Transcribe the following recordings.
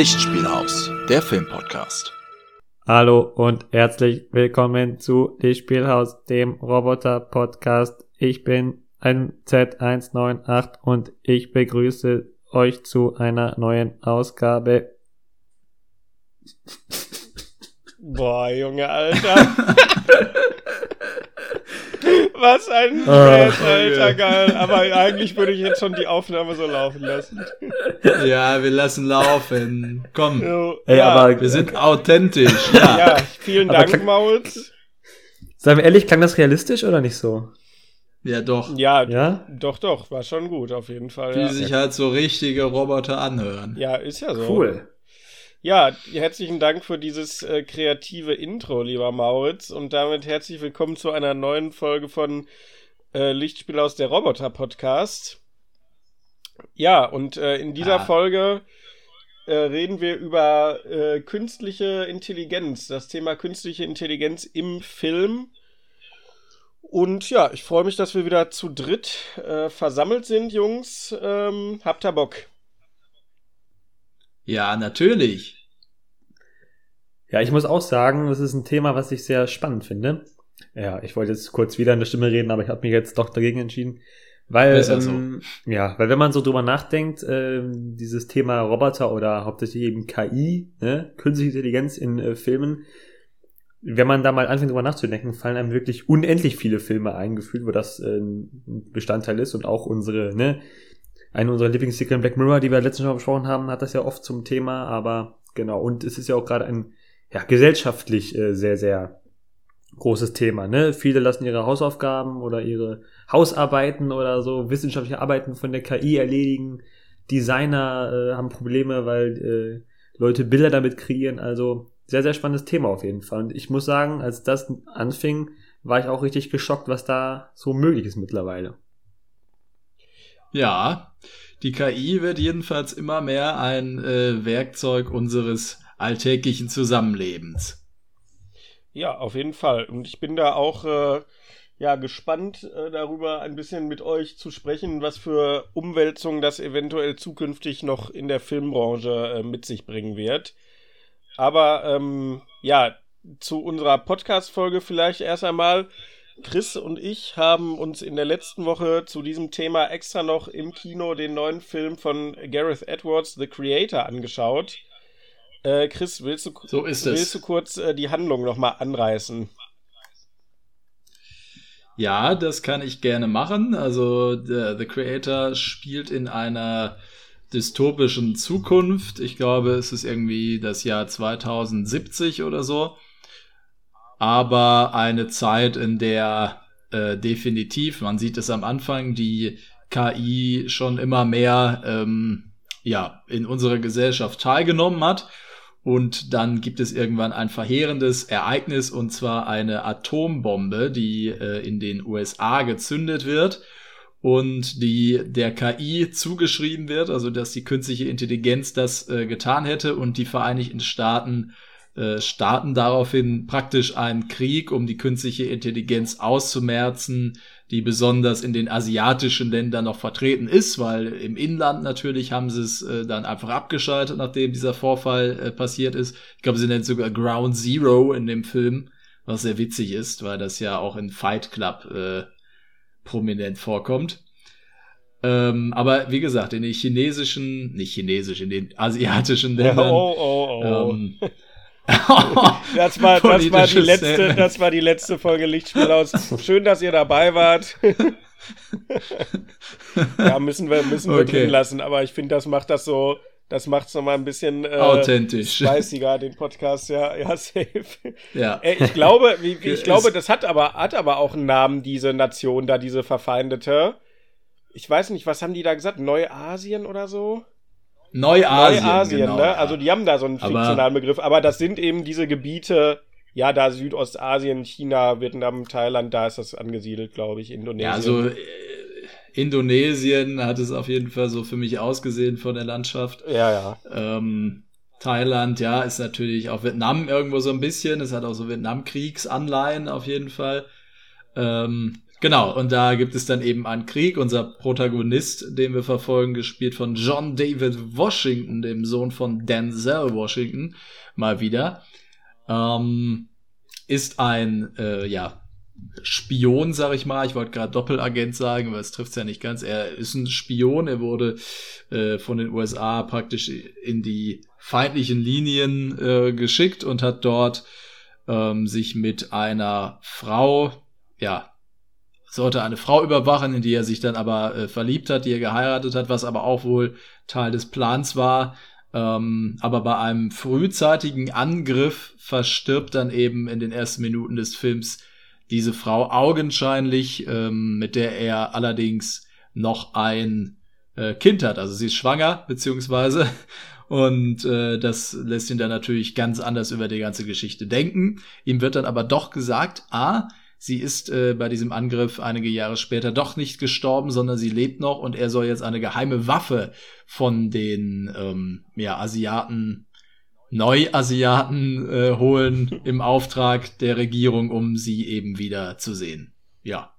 Lichtspielhaus, der Filmpodcast. Hallo und herzlich willkommen zu Lichtspielhaus, dem Roboter-Podcast. Ich bin ein Z198 und ich begrüße euch zu einer neuen Ausgabe. Boah, Junge, Alter. Was ein Späß, Alter, geil. Aber eigentlich würde ich jetzt schon die Aufnahme so laufen lassen. Ja, wir lassen laufen. Komm. Jo, Ey, ja, aber Wir sind authentisch. Ja. ja, vielen Dank, klang- Maus. Seien wir ehrlich, klang das realistisch oder nicht so? Ja, doch. Ja, Ja? doch, doch, war schon gut, auf jeden Fall. Wie Ja. sich halt so richtige Roboter anhören. ja, ist ja so. Cool. Ja, herzlichen Dank für dieses äh, kreative Intro, lieber Mauritz. Und damit herzlich willkommen zu einer neuen Folge von äh, Lichtspiel aus der Roboter Podcast. Ja, und äh, in dieser Ah. Folge äh, reden wir über äh, künstliche Intelligenz, das Thema künstliche Intelligenz im Film. Und ja, ich freue mich, dass wir wieder zu dritt äh, versammelt sind, Jungs. Ähm, habt ihr Bock? Ja, natürlich. Ja, ich muss auch sagen, das ist ein Thema, was ich sehr spannend finde. Ja, ich wollte jetzt kurz wieder in der Stimme reden, aber ich habe mich jetzt doch dagegen entschieden. Weil, Besser so. ähm, ja, weil wenn man so drüber nachdenkt, ähm, dieses Thema Roboter oder hauptsächlich eben KI, ne, künstliche Intelligenz in äh, Filmen, wenn man da mal anfängt drüber nachzudenken, fallen einem wirklich unendlich viele Filme eingefühlt, wo das äh, ein Bestandteil ist und auch unsere, ne, eine unserer Lieblingsserien Black Mirror, die wir letztens schon besprochen haben, hat das ja oft zum Thema, aber genau, und es ist ja auch gerade ein, ja, gesellschaftlich äh, sehr, sehr großes Thema, ne? Viele lassen ihre Hausaufgaben oder ihre Hausarbeiten oder so wissenschaftliche Arbeiten von der KI erledigen. Designer äh, haben Probleme, weil äh, Leute Bilder damit kreieren. Also sehr, sehr spannendes Thema auf jeden Fall. Und ich muss sagen, als das anfing, war ich auch richtig geschockt, was da so möglich ist mittlerweile. Ja, die KI wird jedenfalls immer mehr ein äh, Werkzeug unseres alltäglichen Zusammenlebens. Ja, auf jeden Fall. Und ich bin da auch äh, ja gespannt äh, darüber, ein bisschen mit euch zu sprechen, was für Umwälzungen das eventuell zukünftig noch in der Filmbranche äh, mit sich bringen wird. Aber ähm, ja, zu unserer Podcast-Folge vielleicht erst einmal. Chris und ich haben uns in der letzten Woche zu diesem Thema extra noch im Kino den neuen Film von Gareth Edwards, The Creator, angeschaut. Äh, Chris, willst du, So willst du kurz äh, die Handlung nochmal anreißen? Ja, das kann ich gerne machen. Also der, The Creator spielt in einer dystopischen Zukunft. Ich glaube, es ist irgendwie das Jahr 2070 oder so. Aber eine Zeit, in der äh, definitiv, man sieht es am Anfang, die KI schon immer mehr ähm, ja, in unserer Gesellschaft teilgenommen hat. Und dann gibt es irgendwann ein verheerendes Ereignis, und zwar eine Atombombe, die äh, in den USA gezündet wird und die der KI zugeschrieben wird, also dass die künstliche Intelligenz das äh, getan hätte und die Vereinigten Staaten äh, starten daraufhin praktisch einen Krieg, um die künstliche Intelligenz auszumerzen, die besonders in den asiatischen Ländern noch vertreten ist, weil im Inland natürlich haben sie es äh, dann einfach abgeschaltet, nachdem dieser Vorfall äh, passiert ist. Ich glaube, sie nennt sogar Ground Zero in dem Film, was sehr witzig ist, weil das ja auch in Fight Club äh, prominent vorkommt. Ähm, aber wie gesagt, in den chinesischen, nicht chinesisch, in den asiatischen Ländern. oh, oh, oh. Ähm, das, war, das, war die letzte, Statement. das war die letzte Folge Lichtspiel aus. Schön, dass ihr dabei wart. ja, müssen wir, müssen wir Okay. drin lassen, aber ich finde, das macht das so, das macht es nochmal ein bisschen äh, Authentisch. spiciger, den Podcast, ja, ja, safe. Ja. Äh, ich glaube, wie, wie, ich glaube, das hat aber, hat aber auch einen Namen, diese Nation da, diese verfeindete. Ich weiß nicht, was haben die da gesagt? Neuasien oder so? Neuasien. Neuasien, genau, ne? ja. Also die haben da so einen Aber- fiktionalen Begriff, aber das sind eben diese Gebiete, ja, da Südostasien, China, Vietnam, Thailand, da ist das angesiedelt, glaube ich, Indonesien. Ja, also äh, Indonesien hat es auf jeden Fall so für mich ausgesehen von der Landschaft. ja, ja. Ähm, Thailand, ja, ist natürlich auch Vietnam irgendwo so ein bisschen. Es hat auch so Vietnamkriegsanleihen auf jeden Fall. Ähm, Genau, und da gibt es dann eben einen Krieg. Unser Protagonist, den wir verfolgen, gespielt von John David Washington, dem Sohn von Denzel Washington, mal wieder, ähm, ist ein, äh, ja, Spion, sag ich mal. Ich wollte gerade Doppelagent sagen, aber es trifft ja nicht ganz. Er ist ein Spion. Er wurde äh, von den USA praktisch in die feindlichen Linien äh, geschickt und hat dort ähm, sich mit einer Frau, ja, sollte eine Frau überwachen, in die er sich dann aber äh, verliebt hat, die er geheiratet hat, was aber auch wohl Teil des Plans war. Ähm, aber bei einem frühzeitigen Angriff verstirbt dann eben in den ersten Minuten des Films diese Frau augenscheinlich, ähm, mit der er allerdings noch ein äh, Kind hat. Also sie ist schwanger, beziehungsweise. Und äh, das lässt ihn dann natürlich ganz anders über die ganze Geschichte denken. Ihm wird dann aber doch gesagt, ah, sie ist äh, bei diesem Angriff einige Jahre später doch nicht gestorben, sondern sie lebt noch und er soll jetzt eine geheime Waffe von den ähm, ja, Asiaten, Neuasiaten äh, holen im Auftrag der Regierung, um sie eben wieder zu sehen. Ja.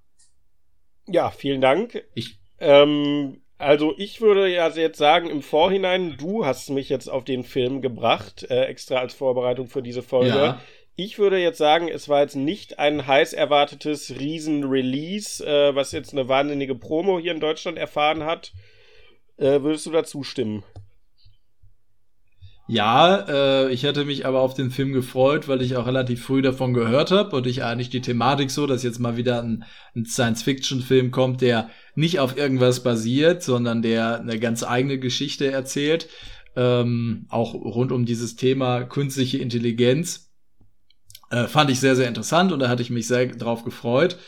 Ja, vielen Dank. Ich, ähm, also ich würde ja jetzt sagen, im Vorhinein, du hast mich jetzt auf den Film gebracht, äh, extra als Vorbereitung für diese Folge. Ja. Ich würde jetzt sagen, es war jetzt nicht ein heiß erwartetes Riesen-Release, äh, was jetzt eine wahnsinnige Promo hier in Deutschland erfahren hat. Äh, würdest du dazu stimmen? Ja, äh, ich hätte mich aber auf den Film gefreut, weil ich auch relativ früh davon gehört habe und ich eigentlich die Thematik so, dass jetzt mal wieder ein, ein Science-Fiction-Film kommt, der nicht auf irgendwas basiert, sondern der eine ganz eigene Geschichte erzählt, ähm, auch rund um dieses Thema künstliche Intelligenz äh, fand ich sehr, sehr interessant und da hatte ich mich sehr drauf gefreut.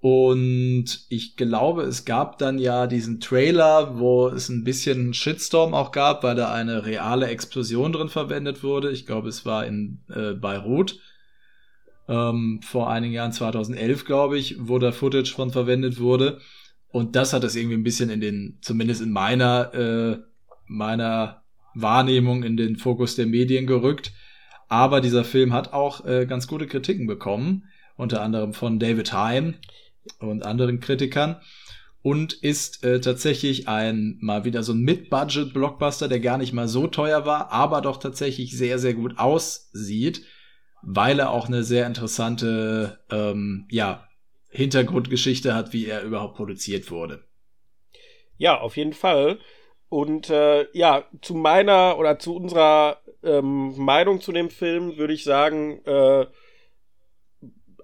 Und ich glaube, es gab dann ja diesen Trailer, wo es ein bisschen Shitstorm auch gab, weil da eine reale Explosion drin verwendet wurde. Ich glaube, es war in äh, Beirut. Ähm, vor einigen Jahren, 2011, glaube ich, wo da Footage von verwendet wurde. Und das hat es irgendwie ein bisschen in den, zumindest in meiner, äh, meiner Wahrnehmung in den Fokus der Medien gerückt. Aber dieser Film hat auch äh, ganz gute Kritiken bekommen, unter anderem von David Hein und anderen Kritikern. Und ist äh, tatsächlich ein mal wieder so ein Mid-Budget-Blockbuster, der gar nicht mal so teuer war, aber doch tatsächlich sehr, sehr gut aussieht, weil er auch eine sehr interessante ähm, ja, Hintergrundgeschichte hat, wie er überhaupt produziert wurde. Ja, auf jeden Fall. Und äh, ja, zu meiner oder zu unserer ähm, Meinung zu dem Film würde ich sagen, äh,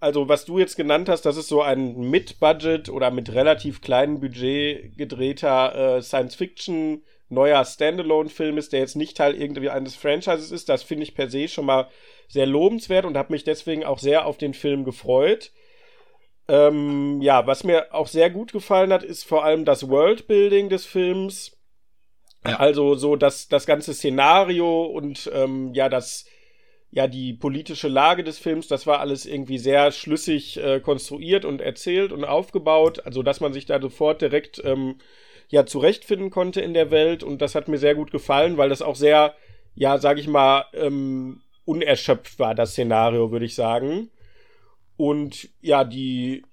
also was du jetzt genannt hast, das ist so ein mit-Budget oder mit relativ kleinem Budget gedrehter äh, Science-Fiction neuer Standalone-Film ist, der jetzt nicht Teil irgendwie eines Franchises ist. Das finde ich per se schon mal sehr lobenswert und habe mich deswegen auch sehr auf den Film gefreut. Ähm, ja, was mir auch sehr gut gefallen hat, ist vor allem das Worldbuilding des Films. Also so das, das ganze Szenario und ähm, ja, das, ja, die politische Lage des Films, das war alles irgendwie sehr schlüssig äh, konstruiert und erzählt und aufgebaut. Also, dass man sich da sofort direkt ähm, ja zurechtfinden konnte in der Welt und das hat mir sehr gut gefallen, weil das auch sehr, ja, sag ich mal, ähm, unerschöpft war, das Szenario, würde ich sagen. Und ja, die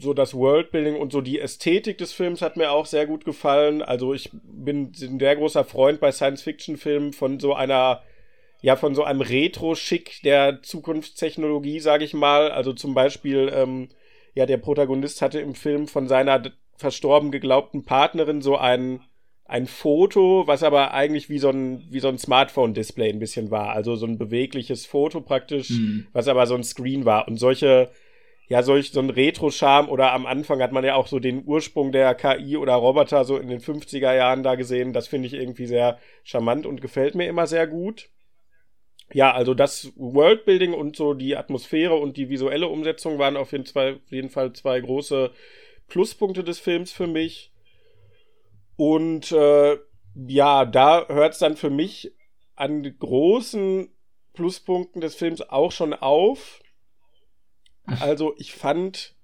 so das Worldbuilding und so die Ästhetik des Films hat mir auch sehr gut gefallen. Also ich bin ein sehr großer Freund bei Science-Fiction-Filmen von so einer, ja, von so einem Retro-Schick der Zukunftstechnologie, sage ich mal. Also zum Beispiel, ähm, ja, der Protagonist hatte im Film von seiner verstorben geglaubten Partnerin so ein, ein Foto, was aber eigentlich wie so ein, wie so ein Smartphone-Display ein bisschen war. Also so ein bewegliches Foto praktisch, mhm. was aber so ein Screen war. Und solche ja, so ein Retro-Charme oder am Anfang hat man ja auch so den Ursprung der KI oder Roboter so in den 50er Jahren da gesehen. Das finde ich irgendwie sehr charmant und gefällt mir immer sehr gut. Ja, also das Worldbuilding und so die Atmosphäre und die visuelle Umsetzung waren auf jeden Fall, auf jeden Fall zwei große Pluspunkte des Films für mich. Und äh, ja, da hört es dann für mich an großen Pluspunkten des Films auch schon auf. Also ich fand,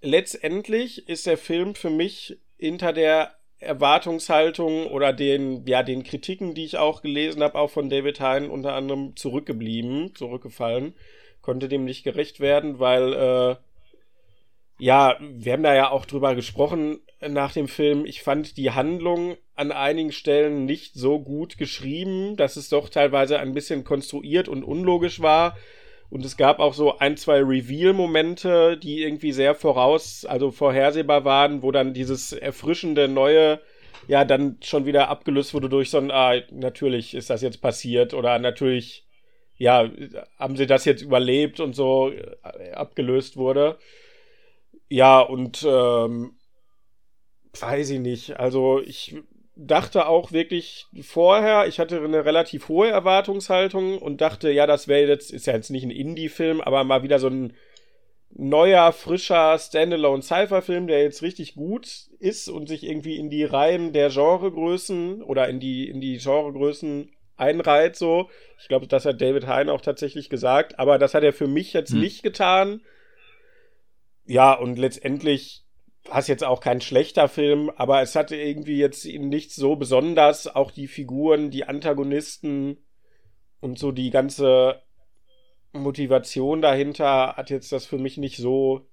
letztendlich ist der Film für mich hinter der Erwartungshaltung oder den, ja, den Kritiken, die ich auch gelesen habe, auch von David Hein unter anderem zurückgeblieben, zurückgefallen, konnte dem nicht gerecht werden, weil, äh, Ja, wir haben da ja auch drüber gesprochen nach dem Film. Ich fand die Handlung an einigen Stellen nicht so gut geschrieben, dass es doch teilweise ein bisschen konstruiert und unlogisch war. Und es gab auch so ein, zwei Reveal-Momente, die irgendwie sehr voraus, also vorhersehbar waren, wo dann dieses erfrischende neue ja dann schon wieder abgelöst wurde durch so ein, ah, natürlich ist das jetzt passiert oder natürlich, ja, haben sie das jetzt überlebt und so äh, abgelöst wurde. Ja, und ähm, weiß ich nicht. Also ich dachte auch wirklich vorher, ich hatte eine relativ hohe Erwartungshaltung und dachte, ja, das wäre jetzt, ist ja jetzt nicht ein Indie-Film, aber mal wieder so ein neuer, frischer Standalone-Cypher-Film, der jetzt richtig gut ist und sich irgendwie in die Reihen der Genregrößen oder in die, in die Genregrößen einreiht, so. Ich glaube, das hat David Hein auch tatsächlich gesagt, aber das hat er für mich jetzt hm. nicht getan. Ja, und letztendlich es jetzt auch kein schlechter Film, aber es hatte irgendwie jetzt nichts so besonders. Auch die Figuren, die Antagonisten und so die ganze Motivation dahinter hat jetzt das für mich nicht so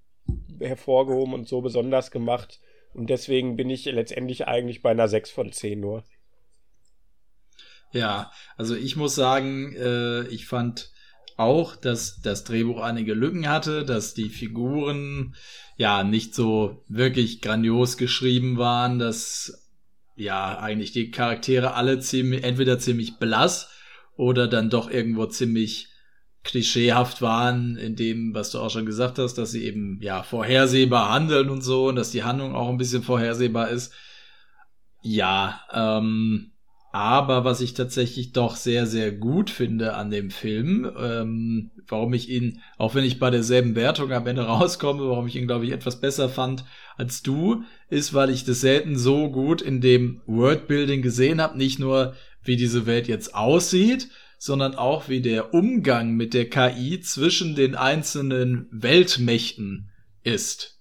hervorgehoben und so besonders gemacht. Und deswegen bin ich letztendlich eigentlich bei einer 6 von 10 nur. Ja, also ich muss sagen, äh, ich fand auch, dass das Drehbuch einige Lücken hatte, dass die Figuren ja nicht so wirklich grandios geschrieben waren, dass ja eigentlich die Charaktere alle ziemlich, entweder ziemlich blass oder dann doch irgendwo ziemlich klischeehaft waren in dem, was du auch schon gesagt hast, dass sie eben ja vorhersehbar handeln und so und dass die Handlung auch ein bisschen vorhersehbar ist. Ja, ähm, aber was ich tatsächlich doch sehr, sehr gut finde an dem Film, ähm, warum ich ihn, auch wenn ich bei derselben Wertung am Ende rauskomme, warum ich ihn, glaube ich, etwas besser fand als du, ist, weil ich das selten so gut in dem Worldbuilding gesehen habe. Nicht nur, wie diese Welt jetzt aussieht, sondern auch, wie der Umgang mit der KI zwischen den einzelnen Weltmächten ist.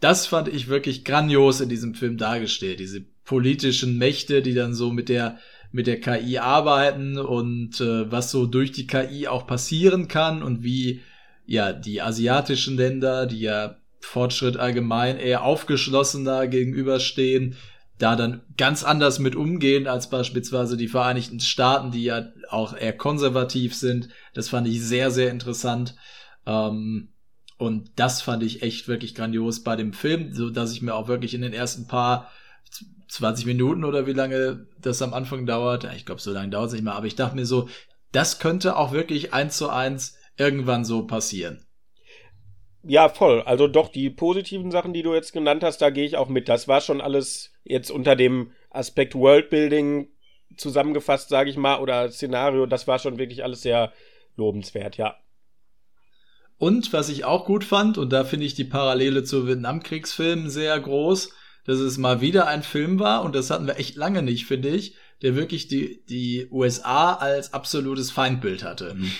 Das fand ich wirklich grandios in diesem Film dargestellt. Diese politischen Mächte, die dann so mit der mit der KI arbeiten und äh, was so durch die KI auch passieren kann und wie ja die asiatischen Länder, die ja Fortschritt allgemein eher aufgeschlossener gegenüberstehen, da dann ganz anders mit umgehen als beispielsweise die Vereinigten Staaten, die ja auch eher konservativ sind. Das fand ich sehr, sehr interessant. Ähm, und das fand ich echt wirklich grandios bei dem Film, so dass ich mir auch wirklich in den ersten paar 20 Minuten oder wie lange das am Anfang dauert. Ich glaube, so lange dauert es nicht mehr. Aber ich dachte mir so, das könnte auch wirklich eins zu eins irgendwann so passieren. Ja, voll. Also doch, die positiven Sachen, die du jetzt genannt hast, da gehe ich auch mit. Das war schon alles jetzt unter dem Aspekt Worldbuilding zusammengefasst, sage ich mal, oder Szenario. Das war schon wirklich alles sehr lobenswert, ja. Und was ich auch gut fand, und da finde ich die Parallele zu Vietnamkriegsfilmen sehr groß, dass es mal wieder ein Film war, und das hatten wir echt lange nicht, finde ich, der wirklich die, die USA als absolutes Feindbild hatte. Mhm.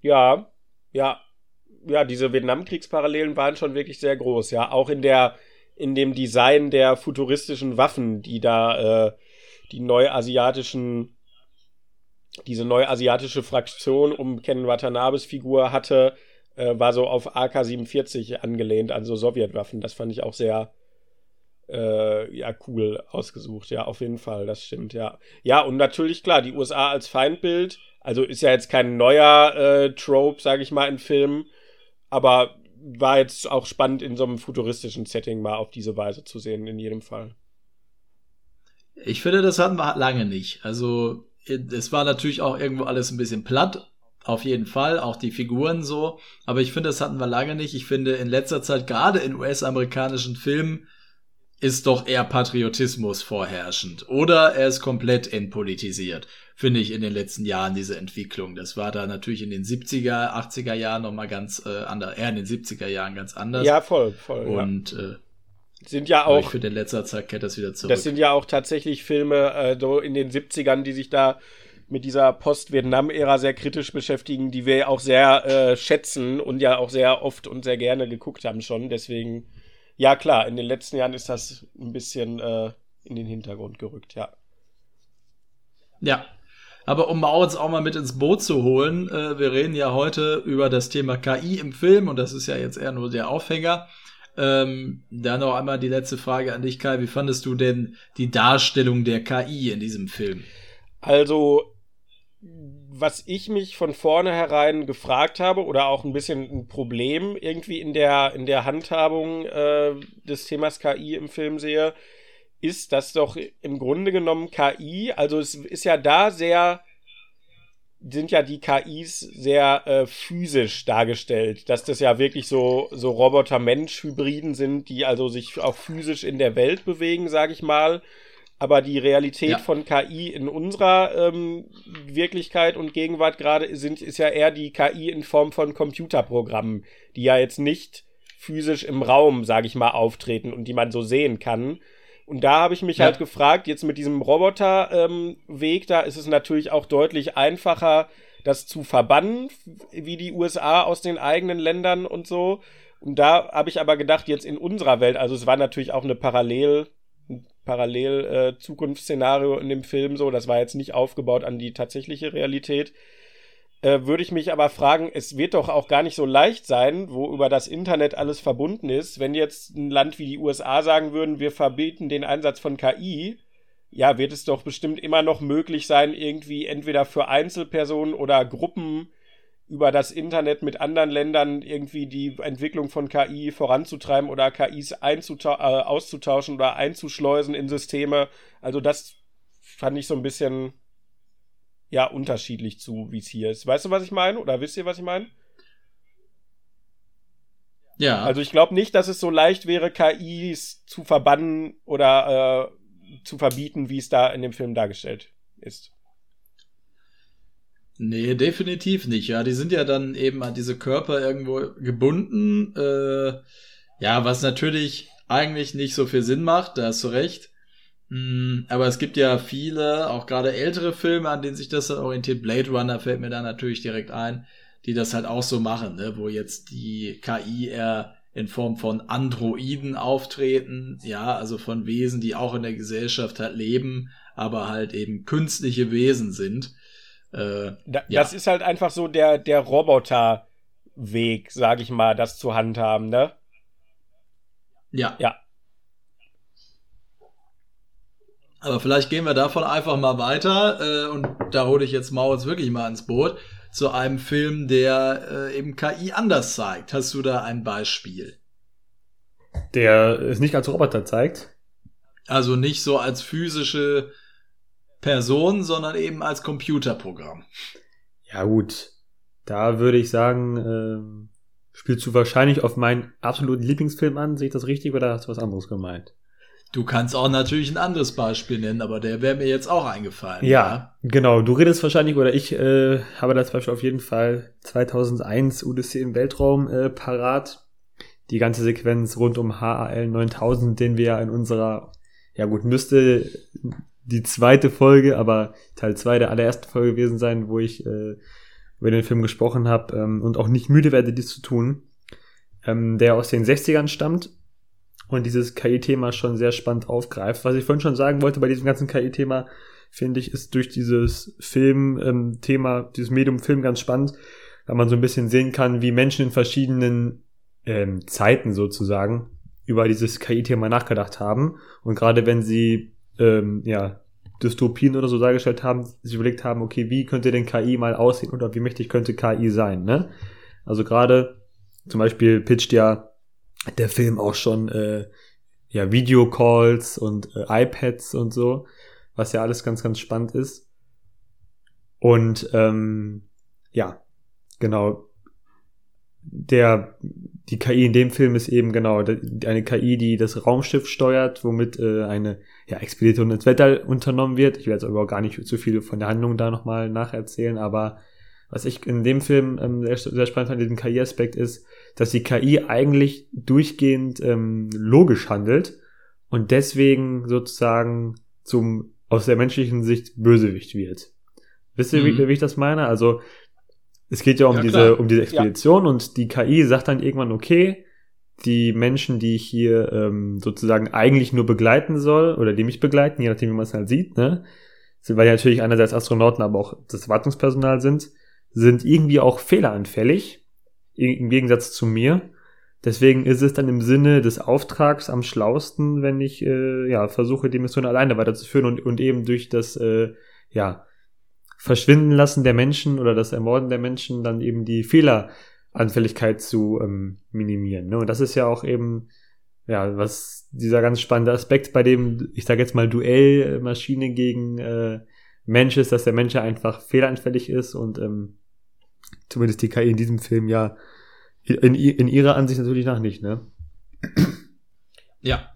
Ja, ja, ja, diese Vietnamkriegsparallelen waren schon wirklich sehr groß, ja. Auch in der, in dem Design der futuristischen Waffen, die da, äh, die neuasiatischen, diese neuasiatische Fraktion um Ken Watanabes Figur hatte, äh, war so auf AK-47 angelehnt, also Sowjetwaffen. Das fand ich auch sehr, äh, ja, cool ausgesucht. Ja, auf jeden Fall, das stimmt, ja. Ja, und natürlich, klar, die USA als Feindbild, also ist ja jetzt kein neuer äh, Trope, sage ich mal, in Filmen, aber war jetzt auch spannend in so einem futuristischen Setting mal auf diese Weise zu sehen, in jedem Fall. Ich finde, das hatten wir lange nicht. Also, es war natürlich auch irgendwo alles ein bisschen platt, auf jeden Fall, auch die Figuren so. Aber ich finde, das hatten wir lange nicht. Ich finde, in letzter Zeit, gerade in US-amerikanischen Filmen, ist doch eher Patriotismus vorherrschend. Oder er ist komplett entpolitisiert, finde ich in den letzten Jahren, diese Entwicklung. Das war da natürlich in den 70er, 80er Jahren nochmal ganz äh, anders, eher in den 70er Jahren ganz anders. Ja, voll, voll. Und ja. äh, sind ja auch. Ich finde, in letzter Zeit kehrt das wieder zurück. Das sind ja auch tatsächlich Filme äh, so in den 70ern, die sich da mit dieser Post-Vietnam-Ära sehr kritisch beschäftigen, die wir auch sehr äh, schätzen und ja auch sehr oft und sehr gerne geguckt haben schon. Deswegen ja, klar, in den letzten Jahren ist das ein bisschen äh, in den Hintergrund gerückt, ja. Ja. Aber um Mauritz auch mal mit ins Boot zu holen, äh, wir reden ja heute über das Thema KI im Film und das ist ja jetzt eher nur der Aufhänger. Ähm, dann noch einmal die letzte Frage an dich, Kai. Wie fandest du denn die Darstellung der KI in diesem Film? Also, was ich mich von vornherein gefragt habe oder auch ein bisschen ein Problem irgendwie in der, in der Handhabung äh, des Themas KI im Film sehe, ist, dass doch im Grunde genommen KI, also es ist ja da sehr sind ja die KIs sehr äh, physisch dargestellt, dass das ja wirklich so, so Roboter-Mensch-Hybriden sind, die also sich auch physisch in der Welt bewegen, sage ich mal. Aber die Realität ja. von KI in unserer ähm, Wirklichkeit und Gegenwart gerade sind, ist ja eher die KI in Form von Computerprogrammen, die ja jetzt nicht physisch im Raum, sage ich mal, auftreten und die man so sehen kann, und da habe ich mich ja. halt gefragt, jetzt mit diesem Roboterweg, ähm, da ist es natürlich auch deutlich einfacher, das zu verbannen, wie die USA aus den eigenen Ländern und so. Und da habe ich aber gedacht, jetzt in unserer Welt, also es war natürlich auch eine Parallel, Parallel äh, Zukunftsszenario in dem Film so, das war jetzt nicht aufgebaut an die tatsächliche Realität. Äh, würde ich mich aber fragen, es wird doch auch gar nicht so leicht sein, wo über das Internet alles verbunden ist, wenn jetzt ein Land wie die USA sagen würden, wir verbieten den Einsatz von KI, ja, wird es doch bestimmt immer noch möglich sein, irgendwie entweder für Einzelpersonen oder Gruppen über das Internet mit anderen Ländern irgendwie die Entwicklung von KI voranzutreiben oder KIs äh, auszutauschen oder einzuschleusen in Systeme. Also das fand ich so ein bisschen ja unterschiedlich zu, wie es hier ist. Weißt du, was ich meine? Oder wisst ihr, was ich meine? Ja. Also ich glaube nicht, dass es so leicht wäre, KIs zu verbannen oder äh, zu verbieten, wie es da in dem Film dargestellt ist. Nee, definitiv nicht. Ja, die sind ja dann eben an diese Körper irgendwo gebunden. Äh, ja, was natürlich eigentlich nicht so viel Sinn macht, da hast du recht. Mm, aber es gibt ja viele, auch gerade ältere Filme, an denen sich das dann orientiert. Blade Runner fällt mir da natürlich direkt ein, die das halt auch so machen, ne? wo jetzt die KI eher in Form von Androiden auftreten, ja, also von Wesen, die auch in der Gesellschaft halt leben, aber halt eben künstliche Wesen sind. Äh, da, ja. Das ist halt einfach so der, der Roboterweg, sag ich mal, das zu handhaben, ne? Ja. Ja. Aber vielleicht gehen wir davon einfach mal weiter äh, und da hole ich jetzt Maurits wirklich mal ins Boot zu einem Film, der äh, eben KI anders zeigt. Hast du da ein Beispiel? Der es nicht als Roboter zeigt? Also nicht so als physische Person, sondern eben als Computerprogramm. Ja gut, da würde ich sagen, äh, spielst du wahrscheinlich auf meinen absoluten Lieblingsfilm an. Sehe ich das richtig oder hast du was anderes gemeint? Du kannst auch natürlich ein anderes Beispiel nennen, aber der wäre mir jetzt auch eingefallen. Ja, ja, genau. Du redest wahrscheinlich, oder ich äh, habe das Beispiel auf jeden Fall 2001 Odyssee im Weltraum äh, parat. Die ganze Sequenz rund um HAL 9000, den wir ja in unserer, ja gut, müsste die zweite Folge, aber Teil 2 der allerersten Folge gewesen sein, wo ich äh, über den Film gesprochen habe ähm, und auch nicht müde werde, dies zu tun. Ähm, der aus den 60ern stammt und dieses KI-Thema schon sehr spannend aufgreift. Was ich vorhin schon sagen wollte bei diesem ganzen KI-Thema, finde ich, ist durch dieses Film-Thema, ähm, dieses Medium-Film ganz spannend, weil man so ein bisschen sehen kann, wie Menschen in verschiedenen ähm, Zeiten sozusagen über dieses KI-Thema nachgedacht haben. Und gerade wenn sie ähm, ja Dystopien oder so dargestellt haben, sich überlegt haben, okay, wie könnte denn KI mal aussehen oder wie mächtig könnte KI sein, ne? Also gerade zum Beispiel pitcht ja der Film auch schon äh, ja Videocalls und äh, iPads und so, was ja alles ganz, ganz spannend ist. Und ähm, ja, genau. Der die KI in dem Film ist eben genau eine KI, die das Raumschiff steuert, womit äh, eine ja, Expedition ins Weltall unternommen wird. Ich werde jetzt aber auch gar nicht zu viel von der Handlung da nochmal nacherzählen, aber was ich in dem Film ähm, sehr, sehr spannend fand, diesen KI-Aspekt ist, dass die KI eigentlich durchgehend ähm, logisch handelt und deswegen sozusagen zum aus der menschlichen Sicht Bösewicht wird. Wisst ihr, mhm. wie, wie, ich das meine? Also es geht ja um ja, diese um diese Expedition ja. und die KI sagt dann irgendwann okay, die Menschen, die ich hier ähm, sozusagen eigentlich nur begleiten soll oder die mich begleiten, je nachdem wie man es halt sieht, ne, weil die natürlich einerseits Astronauten, aber auch das Wartungspersonal sind, sind irgendwie auch fehleranfällig, im Gegensatz zu mir. Deswegen ist es dann im Sinne des Auftrags am schlausten, wenn ich äh, ja versuche, die Mission alleine weiterzuführen und, und eben durch das äh, ja Verschwinden lassen der Menschen oder das Ermorden der Menschen dann eben die Fehleranfälligkeit zu ähm, minimieren. Ne? Und das ist ja auch eben ja was dieser ganz spannende Aspekt bei dem, ich sage jetzt mal Duellmaschine gegen äh, Mensch ist, dass der Mensch einfach fehleranfällig ist und ähm, zumindest die KI in diesem Film ja in, in ihrer Ansicht natürlich nach nicht, ne? Ja.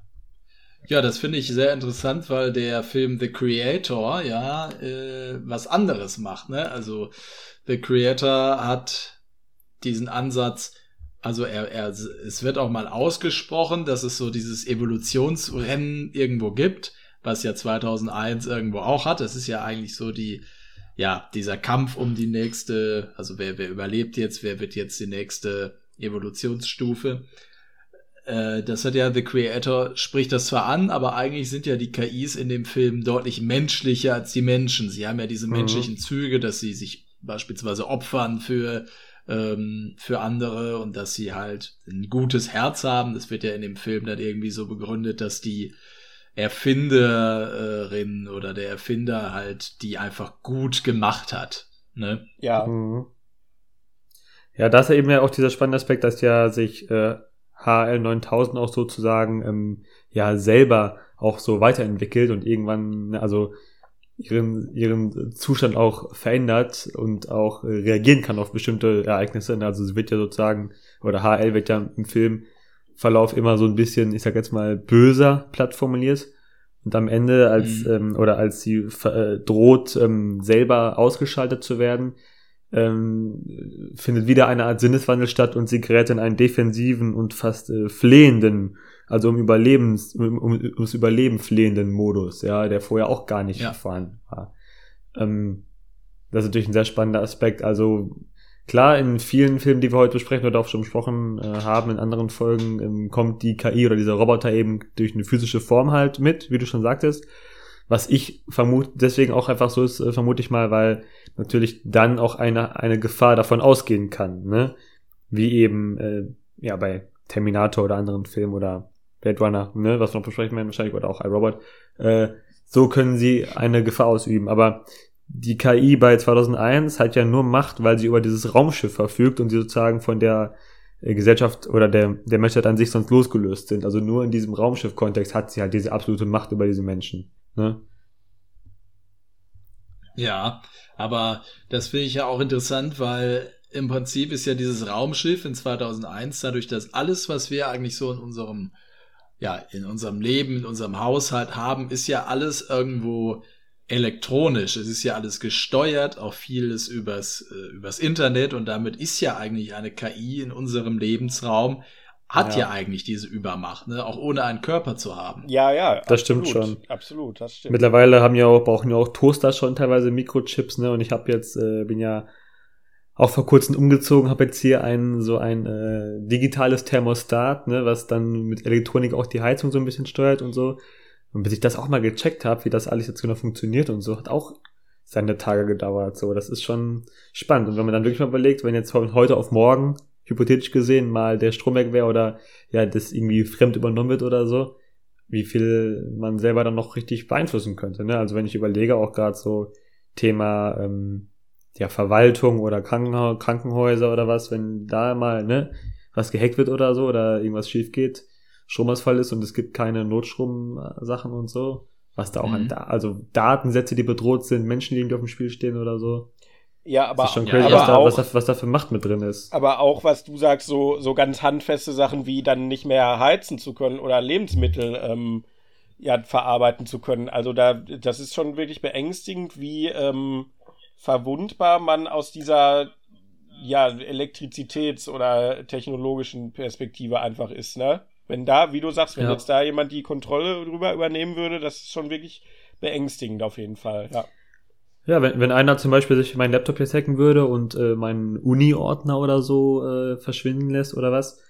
Ja, das finde ich sehr interessant, weil der Film The Creator ja äh, was anderes macht, ne? Also The Creator hat diesen Ansatz, also er, er, es wird auch mal ausgesprochen, dass es so dieses Evolutionsrennen irgendwo gibt, was ja 2001 irgendwo auch hat. Es ist ja eigentlich so die, ja, dieser Kampf um die nächste, also wer, wer überlebt jetzt, wer wird jetzt die nächste Evolutionsstufe. Äh, das hat ja The Creator, spricht das zwar an, aber eigentlich sind ja die KIs in dem Film deutlich menschlicher als die Menschen. Sie haben ja diese mhm. menschlichen Züge, dass sie sich beispielsweise opfern für ähm, für andere und dass sie halt ein gutes Herz haben. Das wird ja in dem Film dann irgendwie so begründet, dass die Erfinderin oder der Erfinder halt die einfach gut gemacht hat. Ne? Ja. Mhm. Ja, da ist ja eben ja auch dieser spannende Aspekt, dass ja sich äh, HL 9000 auch sozusagen ähm, ja selber auch so weiterentwickelt und irgendwann, also ihren, ihren Zustand auch verändert und auch reagieren kann auf bestimmte Ereignisse. Also sie wird ja sozusagen, oder HL wird ja im Filmverlauf immer so ein bisschen, ich sag jetzt mal, böser platt formuliert. Und am Ende, als, mhm. ähm, oder als sie äh, droht, ähm, selber ausgeschaltet zu werden, ähm, findet wieder eine Art Sinneswandel statt und sie gerät in einen defensiven und fast äh, flehenden also um Überlebens, um, um, ums Überleben flehenden Modus, ja, der vorher auch gar nicht ja. vorhanden war. Ähm, das ist natürlich ein sehr spannender Aspekt. Also klar, in vielen Filmen, die wir heute besprechen oder auch schon besprochen äh, haben, in anderen Folgen ähm, kommt die KI oder dieser Roboter eben durch eine physische Form halt mit, wie du schon sagtest. Was ich vermute, deswegen auch einfach so ist, äh, vermute ich mal, weil natürlich dann auch eine, eine Gefahr davon ausgehen kann, ne? Wie eben, äh, ja, bei Terminator oder anderen Filmen oder Blade Runner, ne, was wir noch besprechen werden, wahrscheinlich, oder auch iRobot, äh, so können sie eine Gefahr ausüben. Aber die KI bei 2001 hat ja nur Macht, weil sie über dieses Raumschiff verfügt und sie sozusagen von der äh, Gesellschaft oder der, der Menschheit an sich sonst losgelöst sind. Also nur in diesem Raumschiff-Kontext hat sie halt diese absolute Macht über diese Menschen. Ne? Ja, aber das finde ich ja auch interessant, weil im Prinzip ist ja dieses Raumschiff in 2001 dadurch, dass alles, was wir eigentlich so in unserem ja, in unserem Leben, in unserem Haushalt haben, ist ja alles irgendwo elektronisch. Es ist ja alles gesteuert, auch vieles übers, äh, übers Internet und damit ist ja eigentlich eine KI in unserem Lebensraum, hat ja, ja eigentlich diese Übermacht, ne? auch ohne einen Körper zu haben. Ja, ja. Das absolut, stimmt schon. Absolut, das stimmt. Mittlerweile haben ja auch, brauchen ja auch Toaster schon teilweise Mikrochips, ne? Und ich habe jetzt, äh, bin ja auch vor kurzem umgezogen, habe jetzt hier ein so ein äh, digitales Thermostat, ne, was dann mit Elektronik auch die Heizung so ein bisschen steuert und so. Und bis ich das auch mal gecheckt habe, wie das alles jetzt genau funktioniert und so, hat auch seine Tage gedauert. So, das ist schon spannend. Und wenn man dann wirklich mal überlegt, wenn jetzt von heute auf morgen, hypothetisch gesehen, mal der Strom weg wäre oder ja, das irgendwie fremd übernommen wird oder so, wie viel man selber dann noch richtig beeinflussen könnte. Ne? Also wenn ich überlege, auch gerade so Thema ähm, ja, Verwaltung oder Krankenha Krankenhäuser oder was, wenn da mal, ne, was gehackt wird oder so oder irgendwas schief geht, Stromausfall ist und es gibt keine Notstromsachen und so, was da auch mhm. an, da also Datensätze, die bedroht sind, Menschen, die irgendwie auf dem Spiel stehen oder so. Ja, aber, das ist schon crazy, ja, was, da, auch, was, da, was da für Macht mit drin ist. Aber auch, was du sagst, so, so ganz handfeste Sachen wie dann nicht mehr heizen zu können oder Lebensmittel ähm, ja, verarbeiten zu können. Also da, das ist schon wirklich beängstigend, wie ähm, verwundbar man aus dieser ja, Elektrizitäts- oder technologischen Perspektive einfach ist, ne? Wenn da, wie du sagst, wenn ja. jetzt da jemand die Kontrolle drüber übernehmen würde, das ist schon wirklich beängstigend auf jeden Fall, ja. Ja, wenn, wenn einer zum Beispiel sich meinen Laptop jetzt hacken würde und äh, meinen Uni-Ordner oder so äh, verschwinden lässt oder was,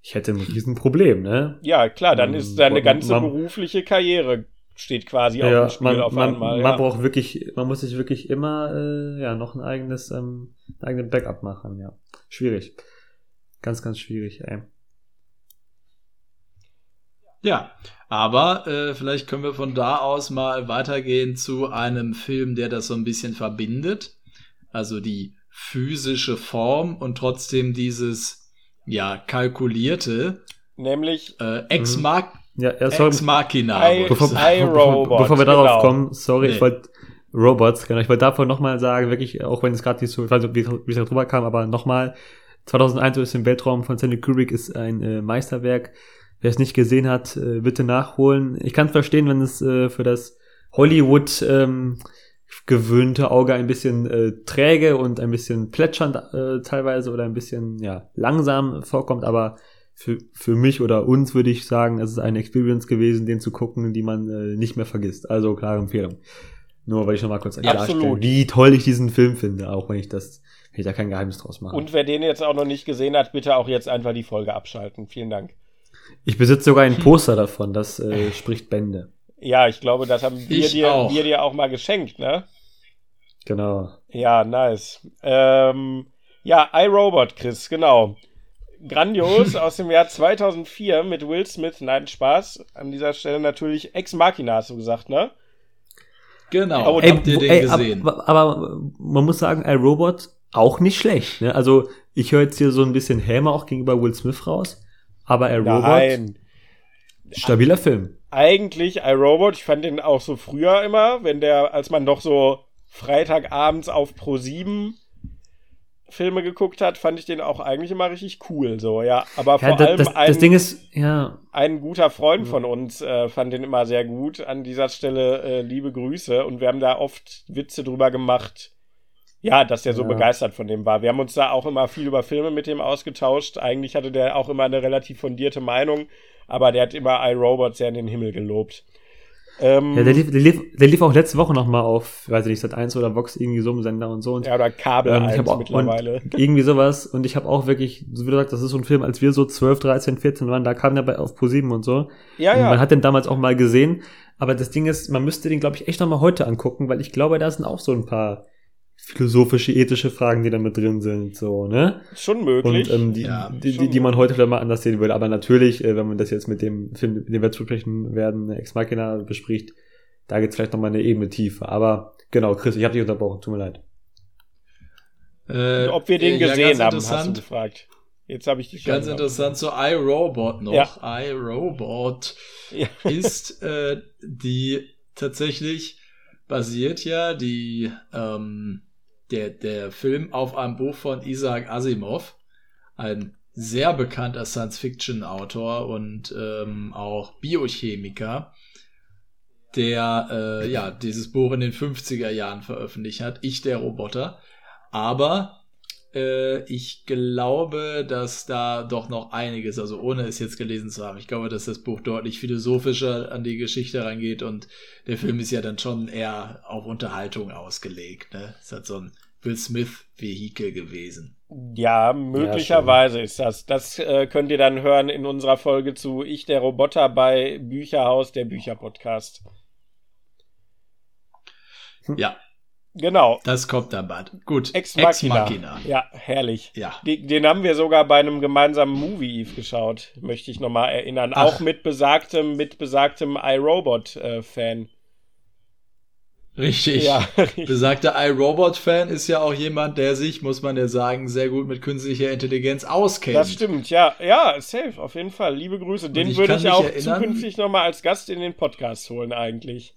ich hätte ein Riesenproblem, ne? Ja, klar, dann ähm, ist deine ganze man, berufliche Karriere steht quasi auf Ja, dem Spiel man, auf man, einmal. man ja. braucht wirklich, man muss sich wirklich immer äh, ja noch ein eigenes, ähm, einen eigenen Backup machen, ja. Schwierig. Ganz, ganz schwierig, ey. Ja, aber äh, vielleicht können wir von da aus mal weitergehen zu einem Film, der das so ein bisschen verbindet. Also die physische Form und trotzdem dieses, ja, kalkulierte Nämlich äh, Ex, Mar Ja, ja sorry, Ex Machina. I- bevor. I- bevor, Robot, bevor wir darauf genau. kommen, sorry, Nee. ich wollte Robots, genau, ich wollte davon nochmal sagen, wirklich, auch wenn es gerade nicht so, ich weiß nicht, wie, es da drüber kam, aber nochmal, 2001 ist im Weltraum von Stanley Kubrick ist ein äh, Meisterwerk. Wer es nicht gesehen hat, äh, bitte nachholen. Ich kann verstehen, wenn es äh, für das Hollywood ähm, gewöhnte Auge ein bisschen äh, träge und ein bisschen plätschernd äh, teilweise oder ein bisschen ja langsam vorkommt, aber für, für mich oder uns würde ich sagen, es ist eine Experience gewesen, den zu gucken, die man äh, nicht mehr vergisst. Also klare Empfehlung. Nur weil ich noch mal kurz absolut. wie toll ich diesen Film finde, auch wenn ich das, wenn ich da kein Geheimnis draus mache. Und wer den jetzt auch noch nicht gesehen hat, bitte auch jetzt einfach die Folge abschalten. Vielen Dank. Ich besitze sogar ein Poster davon, das äh, spricht Bände. Ja, ich glaube, das haben wir dir, auch. wir dir auch mal geschenkt, ne? Genau. Ja, nice. Ähm, ja, iRobot, Chris, genau. Grandios aus dem Jahr 2004 mit Will Smith. Nein, Spaß. An dieser Stelle natürlich Ex Machina, hast du gesagt, ne? Genau, Oh, habt ihr den ey, gesehen? Aber, aber man muss sagen, iRobot auch nicht schlecht. Ne? Also ich höre jetzt hier so ein bisschen Häme auch gegenüber Will Smith raus, aber iRobot, Nein. stabiler Film. Eigentlich iRobot, ich fand den auch so früher immer, wenn der, als man noch so Freitagabends auf Pro 7 Filme geguckt hat, fand ich den auch eigentlich immer richtig cool, so, ja. Aber vor Ja, das, allem das, ein, das Ding ist, ja, ein guter Freund von uns äh, fand den immer sehr gut. An dieser Stelle äh, liebe Grüße und wir haben da oft Witze drüber gemacht. Ja, dass der so Ja. begeistert von dem war. Wir haben uns da auch immer viel über Filme mit dem ausgetauscht. Eigentlich hatte der auch immer eine relativ fundierte Meinung, aber der hat immer iRobot sehr in den Himmel gelobt. Ähm, ja der, lief, der, lief, der lief auch letzte Woche noch mal auf, weiß ich nicht, Sat 1 oder Vox irgendwie so im Sender und so. Und ja, oder Kabel Ähm, ich 1 hab auch- mittlerweile. Irgendwie sowas. Und ich habe auch wirklich, so wie du sagst, das ist so ein Film, als wir so 12, 13, 14 waren, da kam der bei auf Pro7 und so. Ja, Und Man ja. hat den damals auch mal gesehen. Aber das Ding ist, man müsste den, glaube ich, echt noch mal heute angucken, weil ich glaube, da sind auch so ein paar philosophische, ethische Fragen, die da mit drin sind, so, ne? Schon möglich. Und ähm, die, Ja, die, die, die man heute vielleicht mal anders sehen würde. Aber natürlich, äh, wenn man das jetzt mit dem Film, den wir zu sprechen werden, Ex Machina bespricht, da geht's vielleicht noch mal eine Ebene tiefer. Aber genau, Chris, ich habe dich unterbrochen, tut mir leid. Äh, Ob wir den ja, gesehen haben, hast du interessant. gefragt. Jetzt habe ich dich Ganz ja- interessant zu iRobot noch. Ja. iRobot Ja. ist äh, die tatsächlich basiert ja die ähm, der der Film auf einem Buch von Isaac Asimov, ein sehr bekannter Science-Fiction-Autor und ähm, auch Biochemiker, der äh, ja dieses Buch in den 50er Jahren veröffentlicht hat. Ich der Roboter, aber äh, ich glaube, dass da doch noch einiges, also ohne es jetzt gelesen zu haben, ich glaube, dass das Buch deutlich philosophischer an die Geschichte rangeht und der Film ist ja dann schon eher auf Unterhaltung ausgelegt. Ne? Es hat so ein Will Smith-Vehikel gewesen. Ja, möglicherweise ist das. Das äh, könnt ihr dann hören in unserer Folge zu Ich der Roboter bei Bücherhaus, der Bücherpodcast. Ja, Genau. das kommt dann bald. Gut, Ex Machina. Ja, herrlich. Ja. Die, den haben wir sogar bei einem gemeinsamen Movie Eve geschaut, möchte ich nochmal erinnern. Ach. Auch mit besagtem, mit besagtem iRobot-Fan. Richtig. ja, richtig. Besagter iRobot-Fan ist ja auch jemand, der sich, muss man ja sagen, sehr gut mit künstlicher Intelligenz auskennt. Das stimmt, ja. Ja, safe, auf jeden Fall. Liebe Grüße. Den ich würde ich auch erinnern- zukünftig nochmal als Gast in den Podcast holen, eigentlich.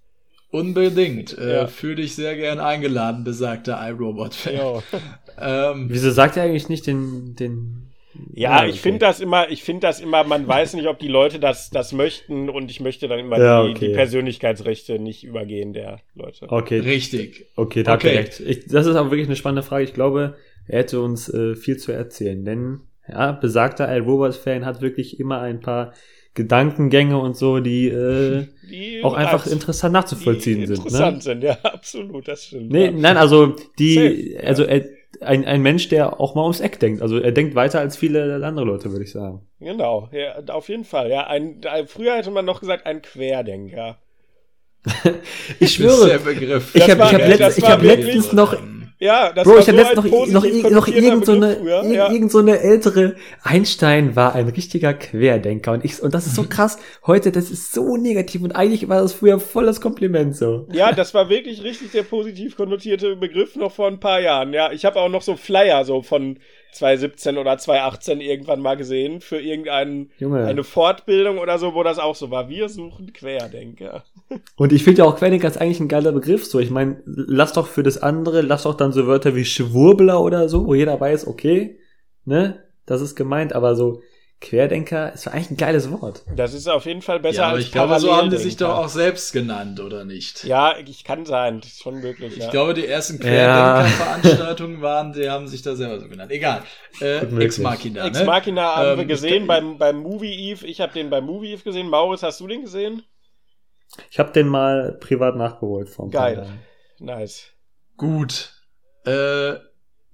Unbedingt. Äh, Ja. Fühl dich sehr gern eingeladen, besagter iRobot-Fan. Jo. Ähm, Wieso sagt er eigentlich nicht den, den, Ja, Ja, ich okay. finde das immer, ich finde das immer, man weiß nicht, ob die Leute das, das möchten und ich möchte dann immer Ja, die, okay. die Persönlichkeitsrechte nicht übergehen der Leute. Okay, richtig. okay, da Okay. recht. Ich, das ist auch wirklich eine spannende Frage. Ich glaube, er hätte uns äh, viel zu erzählen, denn ja, besagter iRobot-Fan hat wirklich immer ein paar Gedankengänge und so, die äh, Die auch einfach interessant nachzuvollziehen die sind. Interessant Ne? sind, ja, absolut, das stimmt. Nee, ja. nein, also die, Safe, ja. also er, ein, ein Mensch, der auch mal ums Eck denkt. Also er denkt weiter als viele andere Leute, würde ich sagen. Genau, ja, auf jeden Fall. Ja, ein, ein, früher hätte man noch gesagt, ein Querdenker. ich schwöre. Der Begriff. Ich habe hab letzt, hab letztens noch, Ja, das Bro, war ich habe so letztens noch, noch, noch irgend so eine, Ja. irgend so eine ältere Einstein war ein richtiger Querdenker und ich, und das ist so krass. Heute, das ist so negativ und eigentlich war das früher voll das Kompliment so. Ja, das war wirklich richtig der positiv konnotierte Begriff noch vor ein paar Jahren. Ja, ich habe auch noch so Flyer so von 2017 oder 2018 irgendwann mal gesehen für irgendeine eine Fortbildung oder so, wo das auch so war. Wir suchen Querdenker. Und ich finde ja auch Querdenker ist eigentlich ein geiler Begriff. So, ich meine, lass doch für das andere, lass doch dann so Wörter wie Schwurbler oder so, wo jeder weiß, okay, ne, das ist gemeint, aber so Querdenker ist eigentlich ein geiles Wort. Das ist auf jeden Fall besser Ja, aber als ich glaube, so haben die sich doch auch selbst genannt, oder nicht? Ja, ich kann sein, das ist schon möglich. Ich ja. glaube, die ersten. Querdenker-Veranstaltungen waren, die haben sich da selber so genannt. Egal. Äh. Ex Machina, Ex ne? Machina haben Ähm, wir ich gesehen beim, beim Movie Eve. Ich habe den beim Movie Eve gesehen. Maurits, hast du den gesehen? Ich habe den mal privat nachgeholt vom Geil. Nice. Gut. Äh,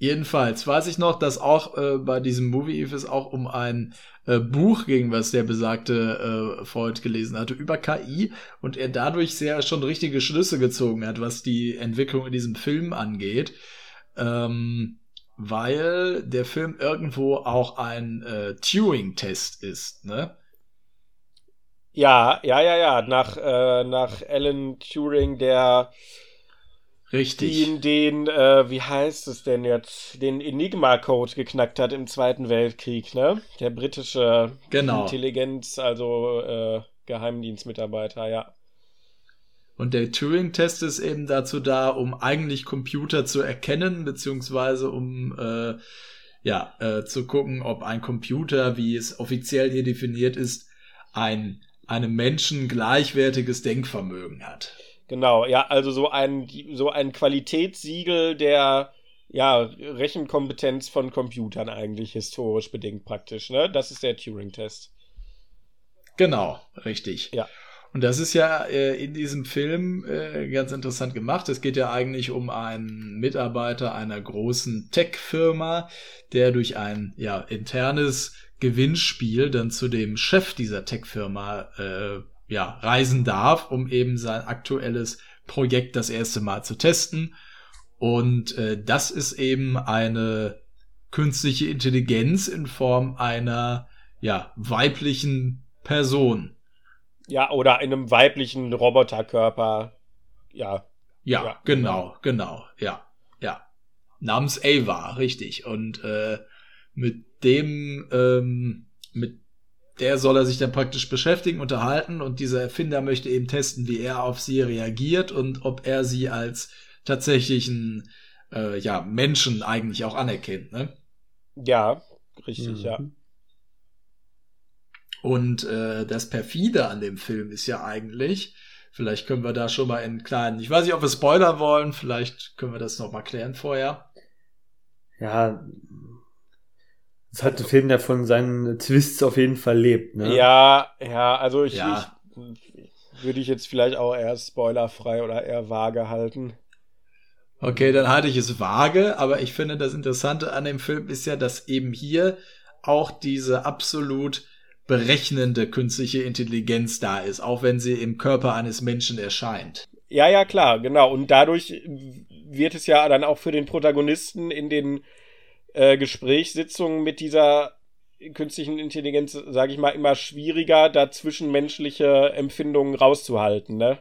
jedenfalls weiß ich noch, dass auch äh, bei diesem Movie Eve es auch um ein äh, Buch ging, was der besagte äh, Freud gelesen hatte über KI und er dadurch sehr schon richtige Schlüsse gezogen hat, was die Entwicklung in diesem Film angeht. Ähm, weil der Film irgendwo auch ein äh, Turing-Test ist, ne? Ja, ja, ja, ja. Nach, äh, nach Alan Turing, der Richtig. den, den äh, wie heißt es denn jetzt, den Enigma-Code geknackt hat im Zweiten Weltkrieg, ne? Der britische Genau. Intelligenz, also äh, Geheimdienstmitarbeiter, ja. Und der Turing-Test ist eben dazu da, um eigentlich Computer zu erkennen, beziehungsweise um äh, ja, äh, zu gucken, ob ein Computer, wie es offiziell hier definiert ist, ein einem Menschen gleichwertiges Denkvermögen hat. Genau, ja, also so ein, so ein Qualitätssiegel der ja, Rechenkompetenz von Computern eigentlich historisch bedingt praktisch, ne? Das ist der Turing-Test. Genau, richtig. Ja. Und das ist ja äh, in diesem Film äh, ganz interessant gemacht. Es geht ja eigentlich um einen Mitarbeiter einer großen Tech-Firma, der durch ein ja, internes Gewinnspiel dann zu dem Chef dieser Tech-Firma äh, ja, reisen darf, um eben sein aktuelles Projekt das erste Mal zu testen. Und äh, das ist eben eine künstliche Intelligenz in Form einer ja, weiblichen Person. Ja, oder in einem weiblichen Roboterkörper. Ja, Ja, Ja, genau, genau, ja, ja. Namens Ava, richtig. Und äh, mit dem, ähm, mit der soll er sich dann praktisch beschäftigen, unterhalten und dieser Erfinder möchte eben testen, wie er auf sie reagiert und ob er sie als tatsächlichen äh, ja, Menschen eigentlich auch anerkennt. Ne? ja, richtig, Mhm. ja. Und äh, das perfide an dem Film ist ja eigentlich, vielleicht können wir da schon mal in kleinen, ich weiß nicht, ob wir spoilern wollen, vielleicht können wir das noch mal klären vorher. Ja, das hat der Film, der von seinen Twists auf jeden Fall lebt, ne? Ja, ja, also ich, Ja. ich würde ich jetzt vielleicht auch eher spoilerfrei oder eher vage halten. Okay, dann halte ich es vage, aber ich finde, das Interessante an dem Film ist ja, dass eben hier auch diese absolut berechnende künstliche Intelligenz da ist, auch wenn sie im Körper eines Menschen erscheint. Ja, ja, klar, genau. Und dadurch wird es ja dann auch für den Protagonisten in den äh, Gesprächssitzungen mit dieser künstlichen Intelligenz, sage ich mal, immer schwieriger, da zwischenmenschliche Empfindungen rauszuhalten, ne?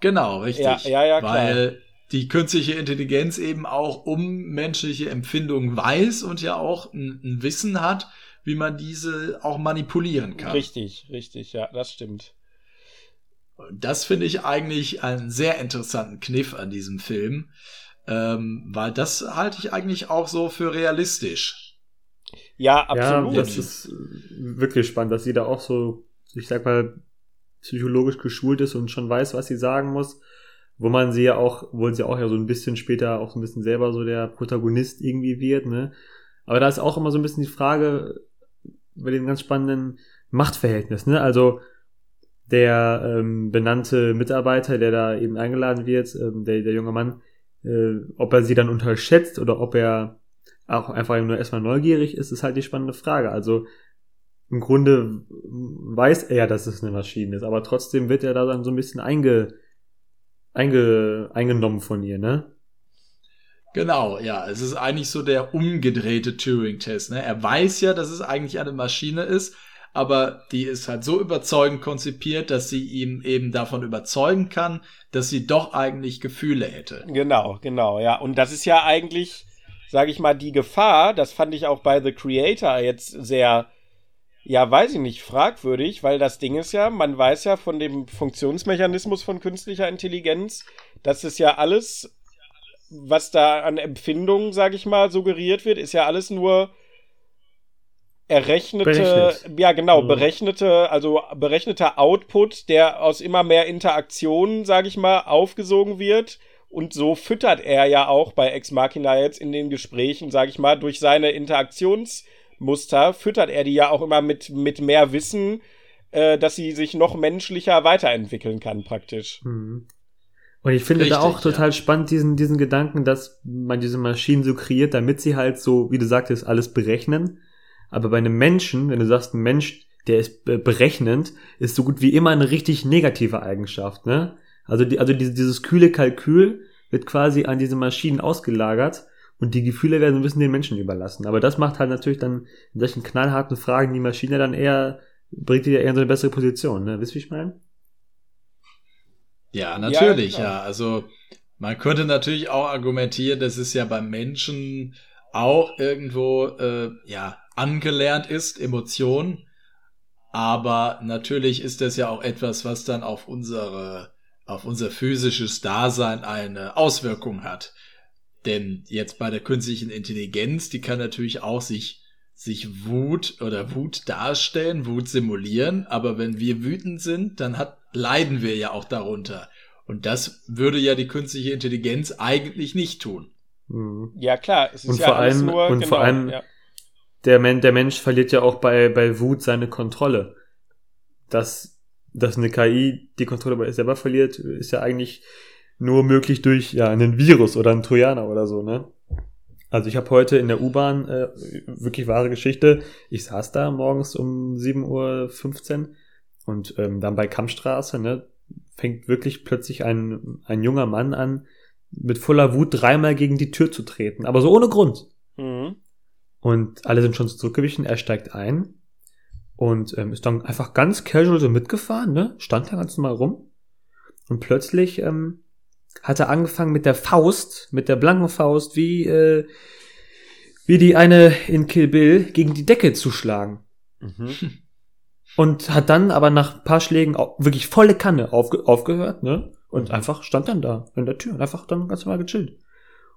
Genau, richtig. Ja, ja, ja, klar. Weil die künstliche Intelligenz eben auch um menschliche Empfindungen weiß und ja auch ein, ein Wissen hat, wie man diese auch manipulieren kann. Richtig, richtig, ja, das stimmt. Das finde ich eigentlich einen sehr interessanten Kniff an diesem Film, ähm, weil das halte ich eigentlich auch so für realistisch. Ja, absolut. Ja, das ist äh, wirklich spannend, dass sie da auch so, ich sag mal, psychologisch geschult ist und schon weiß, was sie sagen muss. Wo man sie ja auch, wo sie auch ja so ein bisschen später auch so ein bisschen selber so der Protagonist irgendwie wird, ne? Aber da ist auch immer so ein bisschen die Frage bei dem ganz spannenden Machtverhältnis, ne? Also der ähm, benannte Mitarbeiter, der da eben eingeladen wird, ähm, der, der junge Mann, äh, ob er sie dann unterschätzt oder ob er auch einfach nur erstmal neugierig ist, ist halt die spannende Frage. Also im Grunde weiß er, dass es eine Maschine ist, aber trotzdem wird er da dann so ein bisschen einge, einge, eingenommen von ihr, ne? Genau, ja. Es ist eigentlich so der umgedrehte Turing-Test. Ne? Er weiß ja, dass es eigentlich eine Maschine ist, aber die ist halt so überzeugend konzipiert, dass sie ihm eben davon überzeugen kann, dass sie doch eigentlich Gefühle hätte. Genau, genau, ja. Und das ist ja eigentlich, sage ich mal, die Gefahr, das fand ich auch bei The Creator jetzt sehr, ja, weiß ich nicht, fragwürdig, weil das Ding ist ja, man weiß ja von dem Funktionsmechanismus von künstlicher Intelligenz, dass es ja alles was da an Empfindungen, sag ich mal, suggeriert wird, ist ja alles nur errechnete, Berechnet. ja genau, mhm. berechnete, also berechnete Output, der aus immer mehr Interaktionen, sag ich mal, aufgesogen wird. Und so füttert er ja auch bei Ex Machina jetzt in den Gesprächen, sag ich mal, durch seine Interaktionsmuster, füttert er die ja auch immer mit, mit mehr Wissen, äh, dass sie sich noch menschlicher weiterentwickeln kann, praktisch. Mhm. Und ich finde Richtig, da auch total ja. spannend diesen, diesen Gedanken, dass man diese Maschinen so kreiert, damit sie halt so, wie du sagtest, alles berechnen. Aber bei einem Menschen, wenn du sagst, ein Mensch, der ist berechnend, ist so gut wie immer eine richtig negative Eigenschaft, ne? Also, die, also dieses, dieses kühle Kalkül wird quasi an diese Maschinen ausgelagert und die Gefühle werden ein bisschen den Menschen überlassen. Aber das macht halt natürlich dann in solchen knallharten Fragen die Maschine dann eher, bringt die ja eher in so eine bessere Position, ne? Wisst ihr, wie ich meine? Ja, natürlich, ja, ja. Also man könnte natürlich auch argumentieren, dass es ja beim Menschen auch irgendwo äh, ja angelernt ist, Emotion. Aber natürlich ist das ja auch etwas, was dann auf unsere, auf unser physisches Dasein eine Auswirkung hat. Denn jetzt bei der künstlichen Intelligenz, die kann natürlich auch sich, sich Wut oder Wut darstellen, Wut simulieren. Aber wenn wir wütend sind, dann hat leiden wir ja auch darunter. Und das würde ja die künstliche Intelligenz eigentlich nicht tun. Mhm. Ja, klar. Es ist und ja vor allem, nur, und genau, vor allem ja. Der, Men der Mensch verliert ja auch bei, bei Wut seine Kontrolle. Dass, dass eine KI die Kontrolle bei selber verliert, ist ja eigentlich nur möglich durch ja einen Virus oder einen Trojaner oder so, ne? Also ich habe heute in der U-Bahn äh, wirklich wahre Geschichte. Ich saß da morgens um 7.15 Uhr und ähm, dann bei Kammstraße, ne, fängt wirklich plötzlich ein, ein junger Mann an, mit voller Wut dreimal gegen die Tür zu treten, aber so ohne Grund. Mhm. Und alle sind schon zurückgewichen, er steigt ein und ähm, ist dann einfach ganz casual so mitgefahren, ne? Stand da ganz normal rum. Und plötzlich ähm, hat er angefangen mit der Faust, mit der blanken Faust, wie, äh, wie die eine in Kill Bill gegen die Decke zu schlagen. Mhm. Und hat dann aber nach ein paar Schlägen wirklich volle Kanne aufge aufgehört, ne? Und mhm. einfach stand dann da in der Tür und einfach dann ganz normal gechillt.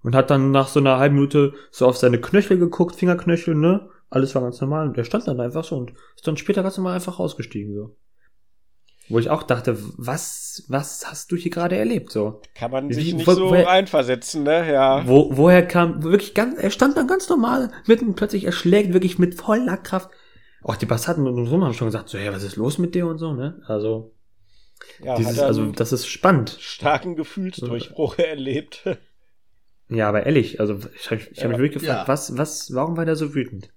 Und hat dann nach so einer halben Minute so auf seine Knöchel geguckt, Fingerknöchel, ne? Alles war ganz normal und der stand dann einfach so und ist dann später ganz normal einfach ausgestiegen, so. Wo ich auch dachte, was, was hast du hier gerade erlebt, so? Kann man sich Wie, nicht wo, so woher, reinversetzen, ne, ja. Wo, woher kam, wirklich ganz, er stand dann ganz normal, mitten plötzlich, er schlägt wirklich mit voller Kraft auch die Passanten und so haben schon gesagt, so, hey, was ist los mit dir und so, ne? Also, ja, dieses, also das ist spannend. Starken Gefühlsdurchbruch erlebt. Ja, aber ehrlich, also ich habe ich hab mich wirklich gefragt, ja. was, was, warum war der so wütend?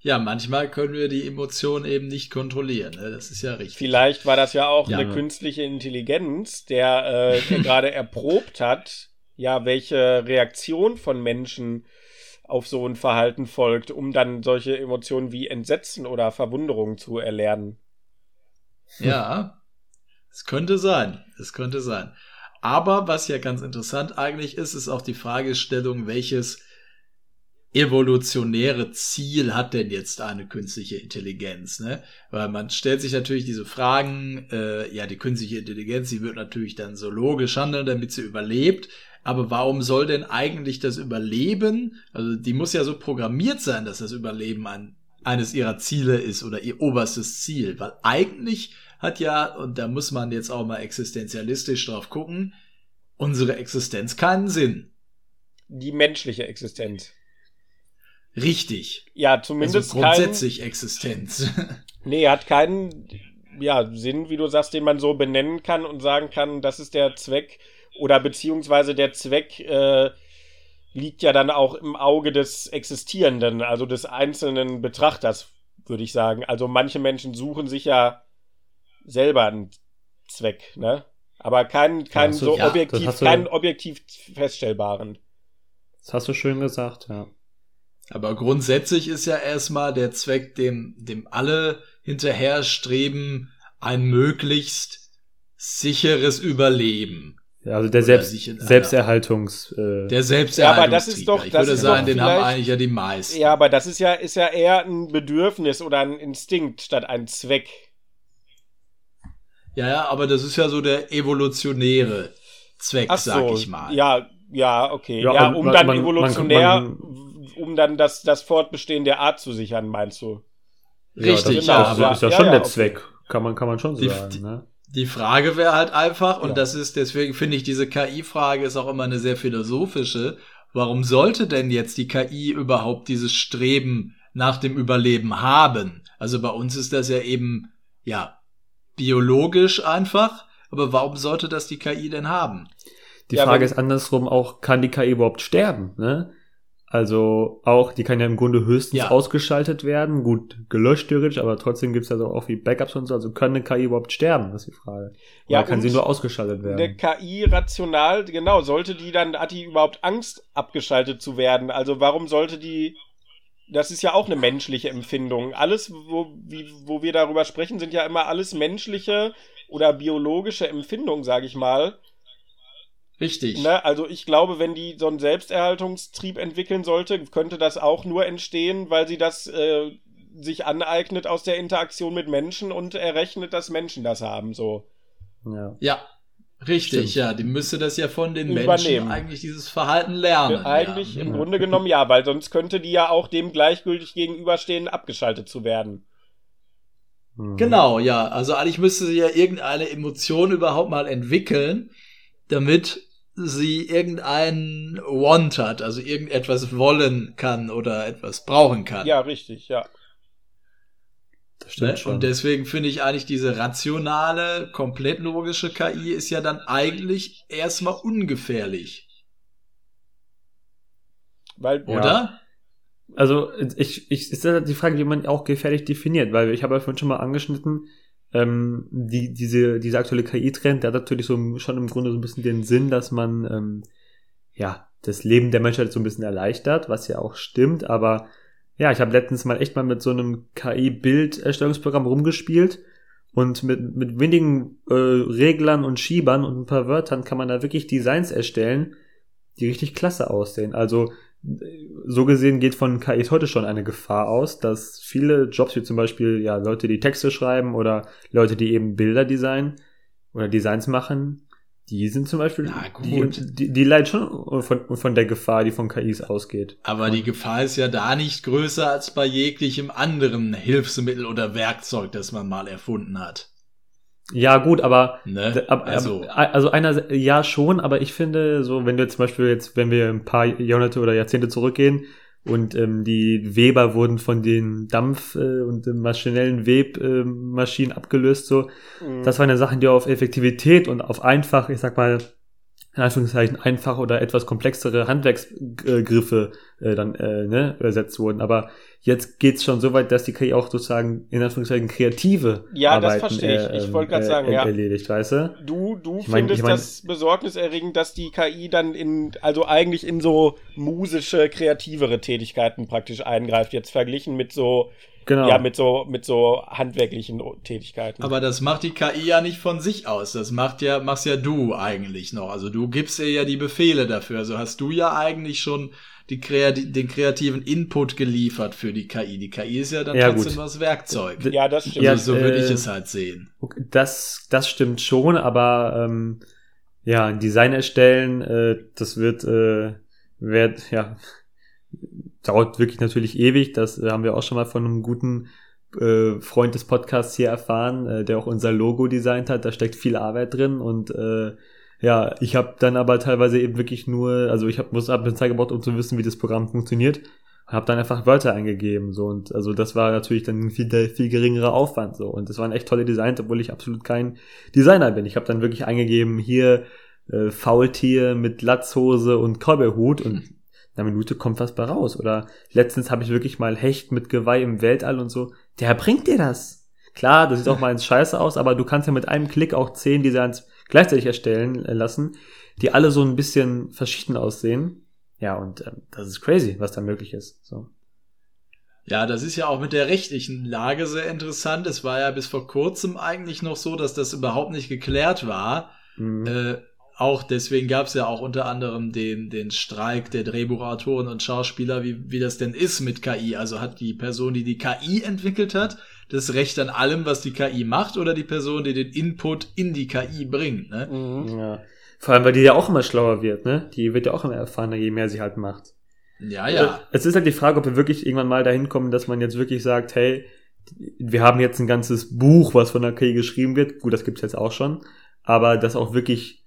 Ja, manchmal können wir die Emotionen eben nicht kontrollieren. Ne? Das ist ja richtig. Vielleicht war das ja auch ja, eine künstliche Intelligenz, der, äh, der gerade erprobt hat, ja, welche Reaktion von Menschen auf so ein Verhalten folgt, um dann solche Emotionen wie Entsetzen oder Verwunderung zu erlernen. Ja, es könnte sein. Es könnte sein. Aber was ja ganz interessant eigentlich ist, ist auch die Fragestellung, welches evolutionäre Ziel hat denn jetzt eine künstliche Intelligenz? Ne? Weil man stellt sich natürlich diese Fragen, äh, ja, die künstliche Intelligenz, die wird natürlich dann so logisch handeln, damit sie überlebt. Aber warum soll denn eigentlich das Überleben, also die muss ja so programmiert sein, dass das Überleben ein, eines ihrer Ziele ist oder ihr oberstes Ziel? Weil eigentlich hat ja, und da muss man jetzt auch mal existenzialistisch drauf gucken, unsere Existenz keinen Sinn. Die menschliche Existenz. Richtig. Ja, zumindest also grundsätzlich kein, Existenz. Nee, hat keinen ja, Sinn, wie du sagst, den man so benennen kann und sagen kann, das ist der Zweck oder beziehungsweise der Zweck äh, liegt ja dann auch im Auge des Existierenden, also des einzelnen Betrachters. würde ich sagen. Also manche Menschen suchen sich ja selber einen Zweck, ne? Aber keinen, keinen du- so ja, das objektiv, du- keinen objektiv feststellbaren. Das hast du schön gesagt, ja. Aber grundsätzlich ist ja erstmal der Zweck, dem, dem alle hinterher streben, ein möglichst sicheres Überleben. Ja, Also der Selbst, Selbsterhaltungs... Äh, Der Ja, aber das ist doch- Ich das würde ist sagen, den haben eigentlich ja die meisten. Ja, aber das ist ja, ist ja eher ein Bedürfnis oder ein Instinkt statt ein Zweck. Ja, ja, aber das ist ja so der evolutionäre Zweck, Ach sag so, ich mal. ja, ja, okay. Ja, Ja, um man- dann man- evolutionär, man- um dann das, das Fortbestehen der Art zu sichern, meinst du? ja, das Richtig, ist genau, ja, also ist ja ja, schon ja, der okay. Zweck. Kann man, kann man schon Die- sagen, die- ne? Die Frage wäre halt einfach, und Ja. das ist, deswegen finde ich, diese KI-Frage ist auch immer eine sehr philosophische. Warum sollte denn jetzt die KI überhaupt dieses Streben nach dem Überleben haben? Also bei uns ist das ja eben, ja, biologisch einfach, aber warum sollte das die KI denn haben? Die Ja, Frage ist andersrum auch, kann die KI überhaupt sterben? Ne? Also auch, die kann ja im Grunde höchstens Ja. ausgeschaltet werden, gut gelöscht theoretisch, aber trotzdem gibt's ja so auch wie Backups und so. Also kann eine KI überhaupt sterben, das ist die Frage. Oder Ja, kann sie nur ausgeschaltet Eine werden? KI rational, genau, sollte die dann, hat die überhaupt Angst, abgeschaltet zu werden? Also warum sollte die, das ist ja auch eine menschliche Empfindung. Alles, wo, wie, wo wir darüber sprechen, sind ja immer alles menschliche oder biologische Empfindungen, sage ich mal. Richtig. Ne? Also ich glaube, wenn die so einen Selbsterhaltungstrieb entwickeln sollte, könnte das auch nur entstehen, weil sie das äh, sich aneignet aus der Interaktion mit Menschen und errechnet, dass Menschen das haben. So. Ja. Ja, richtig, Stimmt. ja. Die müsste das ja von den Übernehmen. Menschen eigentlich dieses Verhalten lernen. Eigentlich ja. im. Grunde genommen ja, weil sonst könnte die ja auch dem gleichgültig gegenüberstehen, abgeschaltet zu werden. Mhm. Genau, ja. Also eigentlich müsste sie ja irgendeine Emotion überhaupt mal entwickeln, damit sie irgendeinen Want hat, also irgendetwas wollen kann oder etwas brauchen kann. Ja, richtig, ja. Das stimmt Ne? schon. Und deswegen finde ich eigentlich diese rationale, komplett logische KI ist ja dann eigentlich erstmal ungefährlich, Weil, Ja. oder? Also ich, ich ist das die Frage, wie man auch gefährlich definiert, weil ich habe ja vorhin schon mal angeschnitten, ähm, die, diese, dieser aktuelle KI-Trend, der hat natürlich so schon im Grunde so ein bisschen den Sinn, dass man ähm, ja das Leben der Menschheit so ein bisschen erleichtert, was ja auch stimmt, aber ja, ich habe letztens mal echt mal mit so einem KI-Bilderstellungsprogramm rumgespielt und mit, mit wenigen äh, Reglern und Schiebern und ein paar Wörtern kann man da wirklich Designs erstellen, die richtig klasse aussehen. Also so gesehen geht von KI heute schon eine Gefahr aus, dass viele Jobs wie zum Beispiel ja Leute, die Texte schreiben oder Leute, die eben Bilder designen oder Designs machen, die sind zum Beispiel, Na gut. die, die, die leiden schon von, von der Gefahr, die von KIs ausgeht. Aber die Gefahr ist ja da nicht größer als bei jeglichem anderen Hilfsmittel oder Werkzeug, das man mal erfunden hat. Ja gut, aber Ne? Ab, also, also, also einer, ja schon, aber ich finde, so, wenn du zum Beispiel jetzt, wenn wir ein paar Jahrhunderte oder Jahrzehnte zurückgehen und ähm, die Weber wurden von den Dampf- äh, und äh, maschinellen Webmaschinen abgelöst, so, mh, das waren ja Sachen, die auf Effektivität und auf einfach, ich sag mal, in Anführungszeichen einfach oder etwas komplexere Handwerksgriffe äh, dann äh, ne, übersetzt wurden. Aber jetzt geht's schon so weit, dass die KI auch sozusagen in Anführungszeichen kreative Ja, das Arbeiten verstehe ich. Ich ähm, wollte grad sagen, ja. erledigt, weißt du? Du, du Ich mein- findest ich mein- das besorgniserregend, dass die KI dann in, also eigentlich in so musische, kreativere Tätigkeiten praktisch eingreift, jetzt verglichen mit so, Genau. ja, mit so, mit so handwerklichen Tätigkeiten. aber das macht die KI ja nicht von sich aus. Das macht ja, machst ja du eigentlich noch. Also du gibst ihr ja die Befehle dafür. Also hast du ja eigentlich schon die kreati den kreativen Input geliefert für die KI. Die KI ist ja dann Ja, trotzdem gut. was Werkzeug. Ja, das stimmt. Ja, also so würde ich äh, es halt sehen. Okay, Das, das stimmt schon, aber ähm, ja, ein Design erstellen, äh, das wird, äh, wird, ja, dauert wirklich natürlich ewig. Das äh, haben wir auch schon mal von einem guten äh, Freund des Podcasts hier erfahren, äh, der auch unser Logo designt hat. Da steckt viel Arbeit drin und äh, ja, ich habe dann aber teilweise eben wirklich nur, also ich hab, muss ab eine Zeit gebraucht, um zu wissen, wie das Programm funktioniert. Habe dann einfach Wörter eingegeben so und also das war natürlich dann viel viel geringerer Aufwand so und das waren echt tolle Designs, obwohl ich absolut kein Designer bin. Ich habe dann wirklich eingegeben hier äh, Faultier mit Latzhose und Cowboyhut und einer Minute kommt was bei raus. Oder letztens habe ich wirklich mal Hecht mit Geweih im Weltall und so. der bringt dir das. Klar, das sieht auch mal ins Scheiße aus, aber du kannst ja mit einem Klick auch zehn Designs gleichzeitig erstellen äh, lassen, die alle so ein bisschen verschieden aussehen. Ja, und ähm, das ist crazy, was da möglich ist. So. Ja, das ist ja auch mit der rechtlichen Lage sehr interessant. Es war ja bis vor kurzem eigentlich noch so, dass das überhaupt nicht geklärt war. Mhm. Äh, auch deswegen gab es ja auch unter anderem den, den Streik der Drehbuchautoren und Schauspieler, wie, wie das denn ist mit KI. Also hat die Person, die die KI entwickelt hat, das Recht an allem, was die KI macht, oder die Person, die den Input in die KI bringt. Ne? Mhm. Ja. Vor allem, weil die ja auch immer schlauer wird, ne? Die wird ja auch immer erfahrener, je mehr sie halt macht. Ja, ja. Es ist halt die Frage, ob wir wirklich irgendwann mal dahin kommen, dass man jetzt wirklich sagt, hey, wir haben jetzt ein ganzes Buch, was von der KI geschrieben wird. Gut, das gibt's jetzt auch schon. Aber das auch wirklich,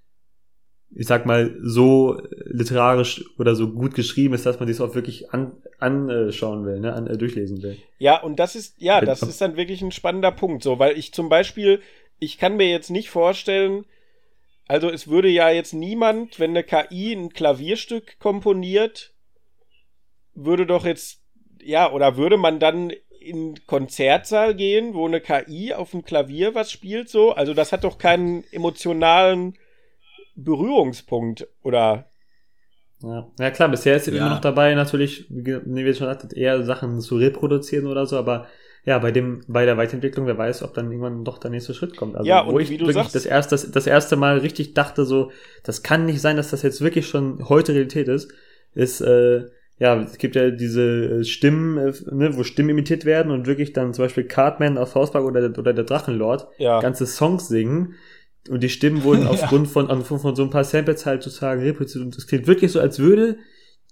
ich sag mal, so literarisch oder so gut geschrieben ist, dass man sich auch wirklich an, anschauen will, ne, an, äh, durchlesen will. Ja, und das ist, ja, das ist dann wirklich ein spannender Punkt, so, weil ich zum Beispiel, ich kann mir jetzt nicht vorstellen, also es würde ja jetzt niemand, wenn eine KI ein Klavierstück komponiert, würde doch jetzt, ja, oder würde man dann in Konzertsaal gehen, wo eine KI auf dem Klavier was spielt, so? Also das hat doch keinen emotionalen Berührungspunkt, oder? Ja, ja klar, bisher ist ja. immer noch dabei, natürlich, wie wir schon sagten, eher Sachen zu reproduzieren oder so, aber ja, bei dem, bei der Weiterentwicklung, wer weiß, ob dann irgendwann doch der nächste Schritt kommt. Also, ja, und wo ich wie du wirklich sagst, das erste, das, das erste Mal richtig dachte, so, das kann nicht sein, dass das jetzt wirklich schon heute Realität ist, ist, äh, ja, es gibt ja diese äh, Stimmen, äh, ne, wo Stimmen imitiert werden und wirklich dann zum Beispiel Cartman aus Hauspark oder, oder der Drachenlord ja. ganze Songs singen. Und die Stimmen wurden aufgrund von, aufgrund von so ein paar Samples halt sozusagen reproduziert. Und das klingt wirklich so, als würde,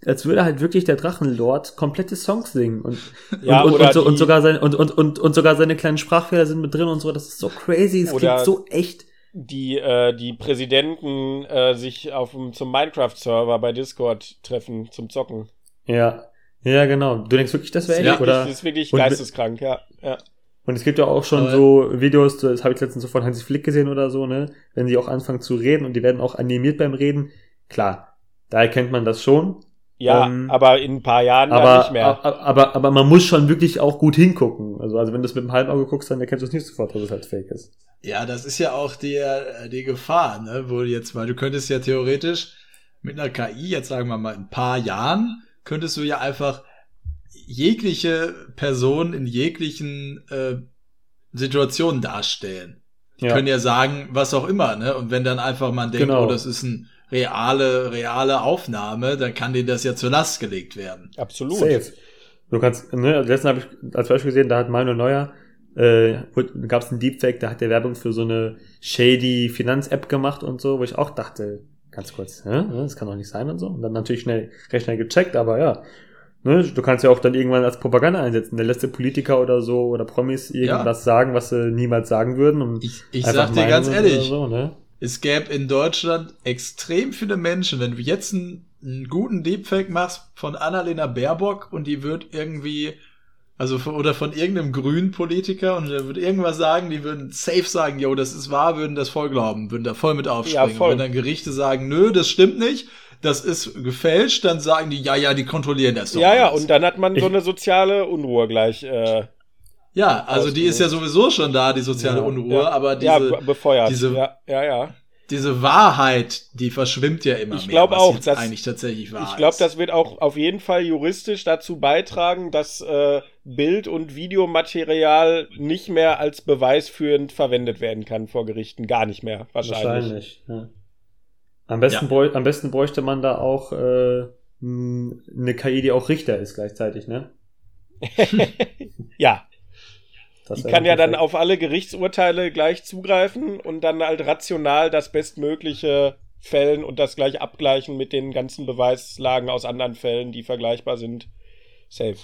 als würde halt wirklich der Drachenlord komplette Songs singen. Und, Ja, und, und, und, so, und sogar sein, und, und, und, und sogar seine kleinen Sprachfehler sind mit drin und so. Das ist so crazy. Es klingt so echt. die, äh, die Präsidenten äh, sich auf dem, zum Minecraft-Server bei Discord treffen zum Zocken. Ja. Ja, genau. Du denkst wirklich, das wäre echt? Ja, oder? Das ist wirklich geisteskrank, ja. ja. Und es gibt ja auch schon Aber- so Videos, das habe ich letztens so von Hansi Flick gesehen oder so, ne? Wenn sie auch anfangen zu reden und die werden auch animiert beim Reden. Klar, da erkennt man das schon. Ja, Ähm, aber in ein paar Jahren dann Aber, nicht mehr. aber, aber, aber man muss schon wirklich auch gut hingucken. Also, also wenn du es mit dem halben Auge guckst, dann erkennst du es nicht sofort, dass es halt fake ist. Ja, das ist ja auch die, äh, die Gefahr, ne? Wo du jetzt, weil du könntest ja theoretisch mit einer KI, jetzt sagen wir mal in ein paar Jahren, könntest du ja einfach jegliche Person in jeglichen äh, Situationen darstellen. Die Ja. können ja sagen, was auch immer, ne? Und wenn dann einfach man denkt, Genau. oh, das ist eine reale, reale Aufnahme, dann kann denen das ja zur Last gelegt werden. Absolut. Safe. Du kannst, ne, letztens habe ich als Beispiel gesehen, da hat Manuel Neuer, äh, gab es einen Deepfake, da hat der Werbung für so eine shady Finanz-App gemacht und so, wo ich auch dachte, ganz kurz, hä? das kann doch nicht sein und so. Und dann natürlich schnell, recht schnell gecheckt, aber ja. Ne, du kannst ja auch dann irgendwann als Propaganda einsetzen. Der letzte Politiker oder so oder Promis irgendwas sagen, was sie niemals sagen würden. Und Ich, ich sag dir ganz ehrlich, So, ne? es gäbe in Deutschland extrem viele Menschen, wenn du jetzt einen, einen guten Deepfake machst von Annalena Baerbock und die wird irgendwie, also von, oder von irgendeinem grünen Politiker und der würde irgendwas sagen, die würden safe sagen, yo, das ist wahr, würden das voll glauben, würden da voll mit aufspringen. Ja, voll. Und wenn dann Gerichte sagen, nö, das stimmt nicht, das ist gefälscht, dann sagen die, ja, ja, die kontrollieren das doch. Ja, ja, und dann hat man so Ich- eine soziale Unruhe gleich. Äh, ja, also die ist ja sowieso schon da, die soziale Ja, Unruhe, ja, aber diese, ja, be- befeuert. diese- ja, ja, ja. diese Wahrheit, die verschwimmt ja immer Ich mehr. was auch, jetzt dass- eigentlich tatsächlich wahr Ich glaube, das wird auch auf jeden Fall juristisch dazu beitragen, dass äh, Bild- und Videomaterial nicht mehr als beweisführend verwendet werden kann vor Gerichten. Gar nicht mehr, wahrscheinlich. Wahrscheinlich. Ja. Am, besten Ja. bräu am besten bräuchte man da auch äh, eine KI, die auch Richter ist gleichzeitig, ne? Ja, Das die kann ja dann auf alle Gerichtsurteile gleich zugreifen und dann halt rational das Bestmögliche fällen und das gleich abgleichen mit den ganzen Beweislagen aus anderen Fällen, die vergleichbar sind. Safe.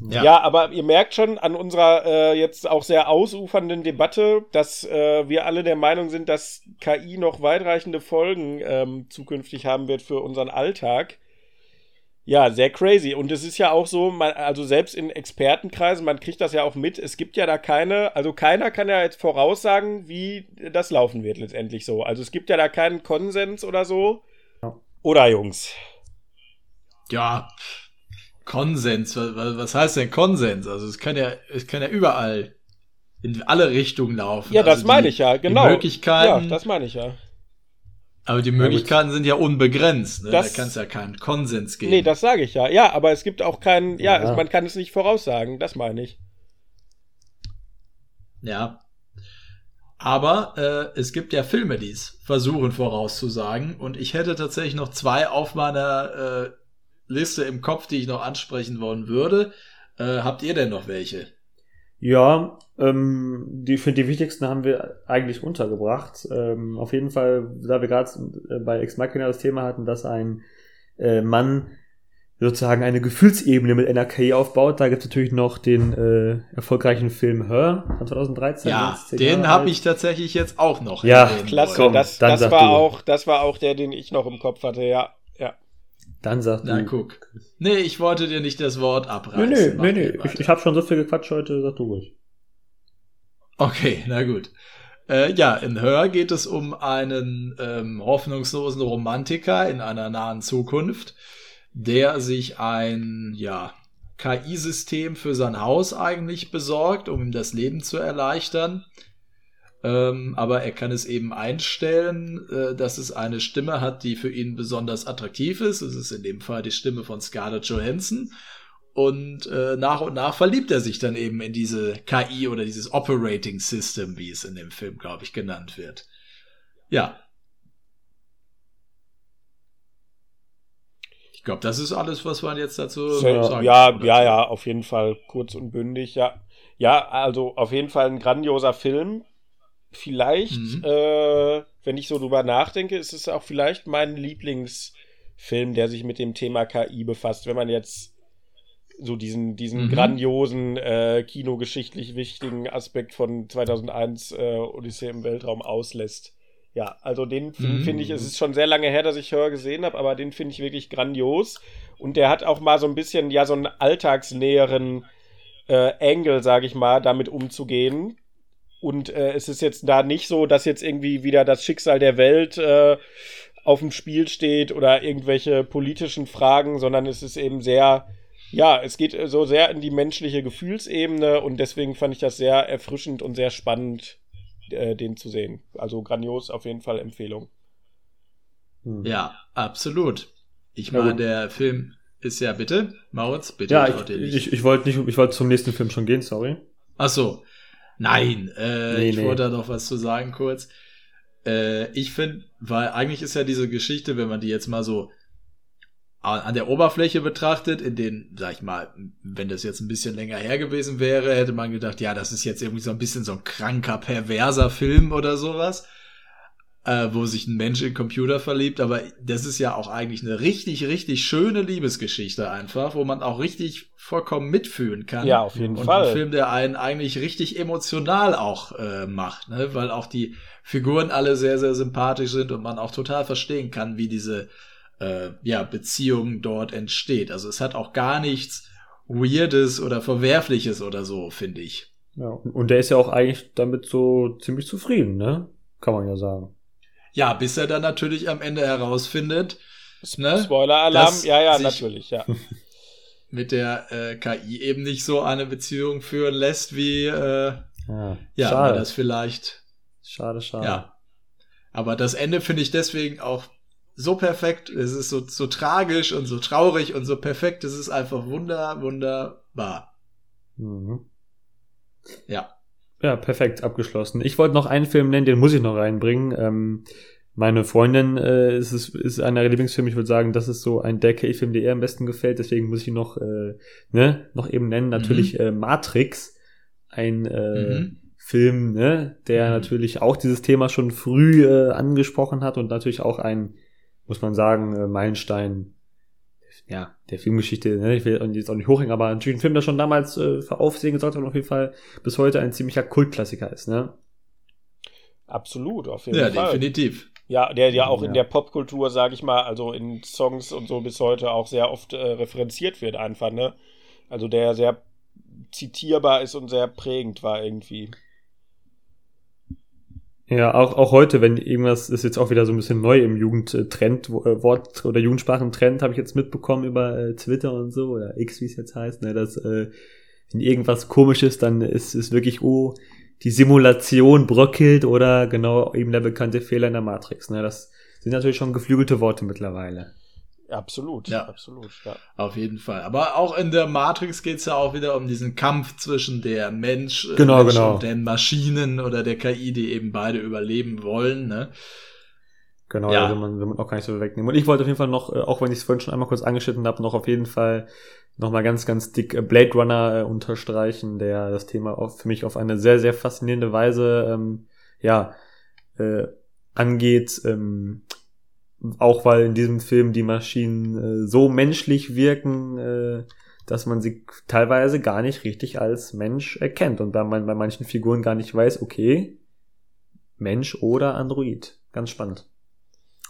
Ja. Ja. aber ihr merkt schon an unserer äh, jetzt auch sehr ausufernden Debatte, dass äh, wir alle der Meinung sind, dass KI noch weitreichende Folgen ähm, zukünftig haben wird für unseren Alltag. Ja, sehr crazy. Und es ist ja auch so, man, also selbst in Expertenkreisen, man kriegt das ja auch mit, es gibt ja da keine, also keiner kann ja jetzt voraussagen, wie das laufen wird letztendlich so. Also es gibt ja da keinen Konsens oder so. Ja. Oder Jungs? Ja, Konsens, was, was heißt denn Konsens? Also es kann ja, es kann ja überall in alle Richtungen laufen. Ja, also das meine ich ja, genau. Die Möglichkeiten, ja, das meine ich ja. Aber die Möglichkeiten sind ja unbegrenzt. Ne? Das- da kann es ja keinen Konsens geben. Nee, das sage ich ja. Ja, aber es gibt auch keinen, ja, Ja. es- man kann es nicht voraussagen, das meine ich. Ja. Aber äh, es gibt ja Filme, die es versuchen vorauszusagen. Und ich hätte tatsächlich noch zwei auf meiner äh, Liste im Kopf, die ich noch ansprechen wollen würde. Äh, habt ihr denn noch welche? Ja, ähm, die, für die wichtigsten haben wir eigentlich untergebracht. Ähm, auf jeden Fall, da wir gerade äh, bei Ex Machina das Thema hatten, dass ein äh, Mann sozusagen eine Gefühlsebene mit einer KI aufbaut, da gibt es natürlich noch den äh, erfolgreichen Film Her von 2013. Ja, den habe alt. ich tatsächlich jetzt auch noch. Ja, Klasse, das, das war du. auch, das war auch der, den ich noch im Kopf hatte, ja. Dann sagt Na, du. guck. Nee, ich wollte dir nicht das Wort abreißen. nö, Mach nö, nö. dir Ich, ich habe schon so viel gequatscht heute, sag du ruhig. Okay, na gut. Äh, ja, in Her geht es um einen ähm, hoffnungslosen Romantiker in einer nahen Zukunft, der sich ein ja, KI-System für sein Haus eigentlich besorgt, um ihm das Leben zu erleichtern. Ähm, aber er kann es eben einstellen, äh, dass es eine Stimme hat, die für ihn besonders attraktiv ist. Es ist in dem Fall die Stimme von Scarlett Johansson. Und äh, nach und nach verliebt er sich dann eben in diese KI oder dieses Operating System, wie es in dem Film, glaube ich, genannt wird. Ja. Ich glaube, das ist alles, was man jetzt dazu Ja, sagen ja, kann. ja, ja, auf jeden Fall kurz und bündig, ja. Ja, also auf jeden Fall ein grandioser Film. Vielleicht, Mhm. äh, wenn ich so drüber nachdenke, ist es auch vielleicht mein Lieblingsfilm, der sich mit dem Thema KI befasst. Wenn man jetzt so diesen, diesen Mhm. grandiosen, äh, kinogeschichtlich wichtigen Aspekt von 2001 äh, Odyssee im Weltraum auslässt. Ja, also den Mhm. finde ich, es ist schon sehr lange her, dass ich Hör gesehen habe, aber den finde ich wirklich grandios. Und der hat auch mal so ein bisschen, ja, so einen alltagsnäheren äh, Angle, sage ich mal, damit umzugehen. Und äh, es ist jetzt da nicht so, dass jetzt irgendwie wieder das Schicksal der Welt äh, auf dem Spiel steht oder irgendwelche politischen Fragen, sondern es ist eben sehr, ja, es geht so sehr in die menschliche Gefühlsebene und deswegen fand ich das sehr erfrischend und sehr spannend, äh, den zu sehen. Also grandios, auf jeden Fall Empfehlung. Hm. Ja, absolut. Ich meine, der Film ist ja bitte, Maurits, bitte. Ja, ich, ich, ich wollte nicht, ich wollte zum nächsten Film schon gehen, sorry. Ach so. Nein, äh, Nee, ich nee. wollte da noch was zu sagen kurz. Äh, ich finde, weil eigentlich ist ja diese Geschichte, wenn man die jetzt mal so an der Oberfläche betrachtet, in den, sag ich mal, wenn das jetzt ein bisschen länger her gewesen wäre, hätte man gedacht, ja, das ist jetzt irgendwie so ein bisschen so ein kranker, perverser Film oder sowas, äh, wo sich ein Mensch in Computer verliebt, aber das ist ja auch eigentlich eine richtig, richtig schöne Liebesgeschichte einfach, wo man auch richtig vollkommen mitfühlen kann. Ja, auf jeden Und Fall. ein Film, der einen eigentlich richtig emotional auch äh, macht, ne? weil auch die Figuren alle sehr, sehr sympathisch sind und man auch total verstehen kann, wie diese äh, ja, Beziehung dort entsteht. Also es hat auch gar nichts Weirdes oder Verwerfliches oder so, finde ich. Ja, und und der ist ja auch eigentlich damit so ziemlich zufrieden, ne? Kann man ja sagen. Ja, bis er dann natürlich am Ende herausfindet, ne? Spoiler-Alarm, ja, ja, sich- natürlich, ja. mit der äh, KI eben nicht so eine Beziehung führen lässt, wie äh, Ja, ja, man schade. das vielleicht schade, schade. Ja. Aber das Ende finde ich deswegen auch so perfekt. Es ist so, so tragisch und so traurig und so perfekt. Es ist einfach wunder, wunderbar. Mhm. Ja. Ja, perfekt, abgeschlossen. Ich wollte noch einen Film nennen, den muss ich noch reinbringen. Ähm, meine Freundin äh, ist, ist einer ihrer Lieblingsfilme. Ich würde sagen, das ist so ein der KI-Film, der ihr am besten gefällt. Deswegen muss ich ihn noch, äh, ne, noch eben nennen. Natürlich äh, Matrix, ein äh, Mhm. Film, ne, der Mhm. natürlich auch dieses Thema schon früh äh, angesprochen hat und natürlich auch ein, muss man sagen, äh, Meilenstein ja, der Filmgeschichte, ne, ich will jetzt auch nicht hochhängen, aber natürlich ein Film, der schon damals äh, für Aufsehen gesorgt hat und auf jeden Fall bis heute ein ziemlicher Kultklassiker ist, ne? Absolut, auf jeden Ja, Fall. definitiv. Ja, der ja auch Ja. in der Popkultur, sage ich mal, also in Songs und so bis heute auch sehr oft äh, referenziert wird einfach, ne? Also der sehr zitierbar ist und sehr prägend war irgendwie. Ja, auch, auch heute, wenn irgendwas ist jetzt auch wieder so ein bisschen neu im Jugendtrend, äh, Wort oder Jugendsprachentrend, habe ich jetzt mitbekommen über äh, Twitter und so, oder X, wie es jetzt heißt, ne, dass äh, wenn irgendwas komisch ist, dann ist es wirklich, oh, die Simulation bröckelt oder genau eben der bekannte Fehler in der Matrix. Ne? Das sind natürlich schon geflügelte Worte mittlerweile. Absolut, Ja. absolut, ja. Auf jeden Fall. Aber auch in der Matrix geht's ja auch wieder um diesen Kampf zwischen der Mensch, äh, Genau, Mensch genau. und den Maschinen oder der KI, die eben beide überleben wollen. Ne? Genau, Ja. will, man, will man auch gar nicht so wegnehmen. Und ich wollte auf jeden Fall noch, äh, auch wenn ich es vorhin schon einmal kurz angeschnitten habe, noch auf jeden Fall nochmal ganz, ganz dick äh, Blade Runner äh, unterstreichen, der das Thema auch für mich auf eine sehr, sehr faszinierende Weise ähm, ja, äh, angeht. Ähm, auch weil in diesem Film die Maschinen äh, so menschlich wirken, äh, dass man sie teilweise gar nicht richtig als Mensch erkennt und bei, man, bei manchen Figuren gar nicht weiß, okay, Mensch oder Android. Ganz spannend.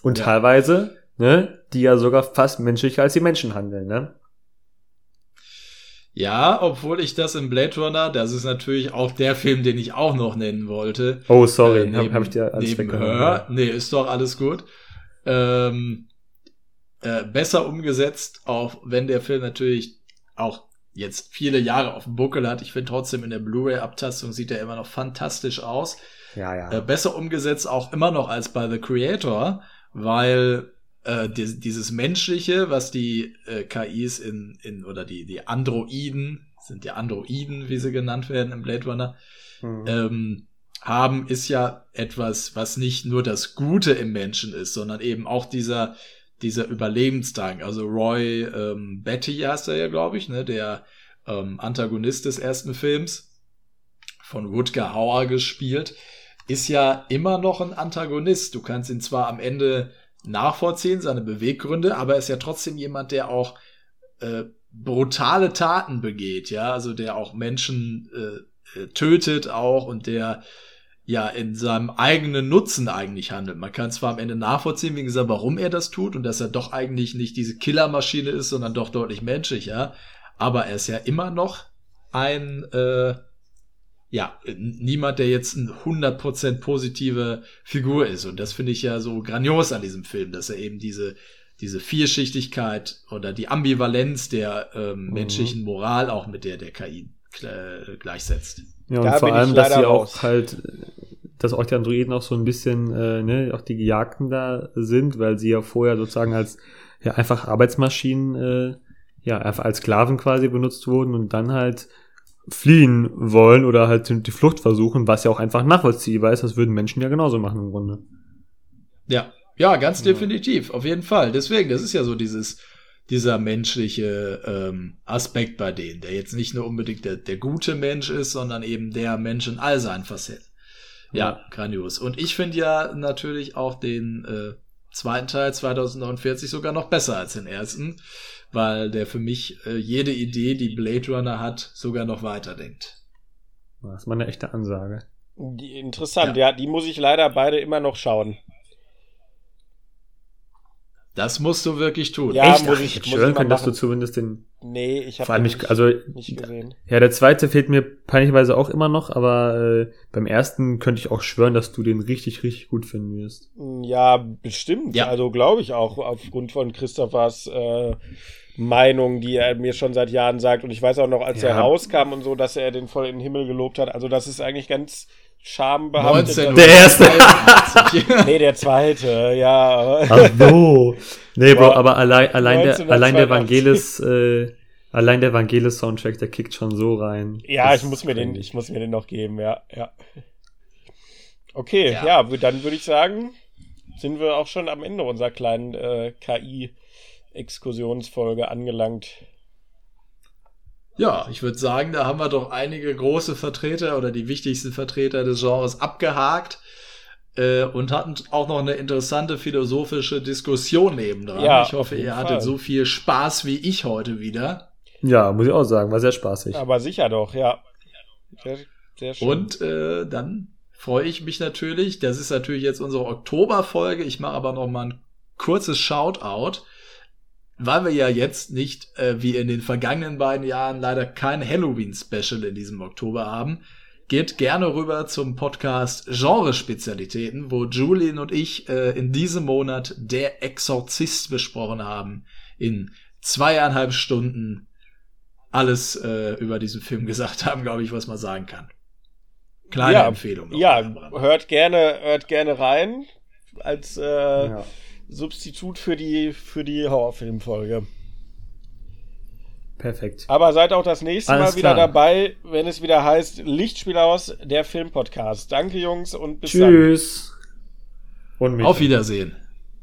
Und Ja. teilweise, ne, die ja sogar fast menschlicher als die Menschen handeln, ne? Ja, obwohl ich das in Blade Runner, das ist natürlich auch der Film, den ich auch noch nennen wollte. Oh, sorry, Äh, habe hab ich dir alles neben. Her. Nee, ist doch alles gut. Ähm, äh, besser umgesetzt, auch wenn der Film natürlich auch jetzt viele Jahre auf dem Buckel hat. Ich finde trotzdem in der Blu-ray-Abtastung sieht er immer noch fantastisch aus. Ja, ja. Äh, besser umgesetzt auch immer noch als bei The Creator, weil äh, die, dieses Menschliche, was die äh, KIs in, in oder die, die Androiden, sind ja Androiden, wie sie genannt werden im Blade Runner, Mhm. ähm, haben, ist ja etwas, was nicht nur das Gute im Menschen ist, sondern eben auch dieser, dieser Überlebensdrang. Also Roy ähm, Betty heißt er ja, glaube ich, ne, der ähm, Antagonist des ersten Films, von Rutger Hauer gespielt, ist ja immer noch ein Antagonist. Du kannst ihn zwar am Ende nachvollziehen, seine Beweggründe, aber er ist ja trotzdem jemand, der auch äh, brutale Taten begeht, ja, also der auch Menschen äh, äh, tötet auch und der ja in seinem eigenen Nutzen eigentlich handelt. Man kann zwar am Ende nachvollziehen, wie gesagt, warum er das tut und dass er doch eigentlich nicht diese Killermaschine ist, sondern doch deutlich menschlicher, aber er ist ja immer noch ein äh, ja, niemand, der jetzt ein 100% positive Figur ist. Und das finde ich ja so grandios an diesem Film, dass er eben diese, diese Vierschichtigkeit oder die Ambivalenz der ähm, Mhm. menschlichen Moral auch mit der der KI äh, gleichsetzt. Ja, und Da vor allem, dass sie auch raus. halt, dass auch die Androiden auch so ein bisschen, äh, ne, auch die Gejagten da sind, weil sie ja vorher sozusagen als ja einfach Arbeitsmaschinen, äh, ja, einfach als Sklaven quasi benutzt wurden und dann halt fliehen wollen oder halt die Flucht versuchen, was ja auch einfach nachvollziehbar ist. Das würden Menschen ja genauso machen im Grunde. Ja, ja, ganz definitiv, auf jeden Fall. Deswegen, das ist ja so dieses, dieser menschliche ähm, Aspekt bei denen, der jetzt nicht nur unbedingt der, der gute Mensch ist, sondern eben der Mensch in all seinen Facetten. Ja, grandios. Und ich finde ja natürlich auch den äh, zweiten Teil 2049 sogar noch besser als den ersten, weil der für mich äh, jede Idee, die Blade Runner hat, sogar noch weiterdenkt. Das ist mal eine echte Ansage. Die, interessant, ja. die muss ich leider beide immer noch schauen. Das musst du wirklich tun. Ja, Echt? muss ich- ich schwören können, dass du zumindest den, Nee, ich vor habe allem nicht, also, nicht gesehen. ja, der zweite fehlt mir peinlicherweise auch immer noch, aber äh, beim ersten könnte ich auch schwören, dass du den richtig, richtig gut finden wirst. Ja, bestimmt. Ja. Also glaube ich auch aufgrund von Christophers äh, Meinung, die er mir schon seit Jahren sagt. Und ich weiß auch noch, als Ja. er rauskam und so, dass er den voll in den Himmel gelobt hat. Also das ist eigentlich ganz schambehaftet. 19 Der erste. 83. Nee, der zweite, ja. Ach so. Nee, Bro, aber allein, allein, der, 1982. allein der Vangelis, äh, allein der Vangelis-Soundtrack, der kickt schon so rein. Ja, Das ich muss mir den, ich muss mir den noch geben, ja, ja. Okay, Ja. ja, dann würde ich sagen, sind wir auch schon am Ende unserer kleinen äh, KI-Exkursionsfolge angelangt. Ja, ich würde sagen, da haben wir doch einige große Vertreter oder die wichtigsten Vertreter des Genres abgehakt äh, und hatten auch noch eine interessante philosophische Diskussion nebendran. Ja, ich hoffe, ihr Fall. hattet so viel Spaß wie ich heute wieder. Ja, muss ich auch sagen, war sehr spaßig. Aber sicher doch, ja. Sehr, sehr schön. Und äh, dann freue ich mich natürlich. Das ist natürlich jetzt unsere Oktoberfolge. Ich mache aber noch mal ein kurzes Shoutout, weil wir ja jetzt nicht äh, wie in den vergangenen beiden Jahren leider kein Halloween-Special in diesem Oktober haben. geht gerne rüber zum Podcast Genrespezialitäten, wo Julian und ich äh, in diesem Monat Der Exorzist besprochen haben. In zweieinhalb Stunden alles äh, über diesen Film gesagt haben, glaube ich, was man sagen kann. Kleine ja, Empfehlung. Ja, hört gerne, hört gerne rein als äh, ja. Substitut für die für die Horrorfilmfolge. Perfekt. Aber seid auch das nächste Alles Mal wieder klar. dabei, wenn es wieder heißt Lichtspiel aus, der Filmpodcast. Danke, Jungs, und bis Tschüss. dann. Tschüss. Und Auf Wiedersehen.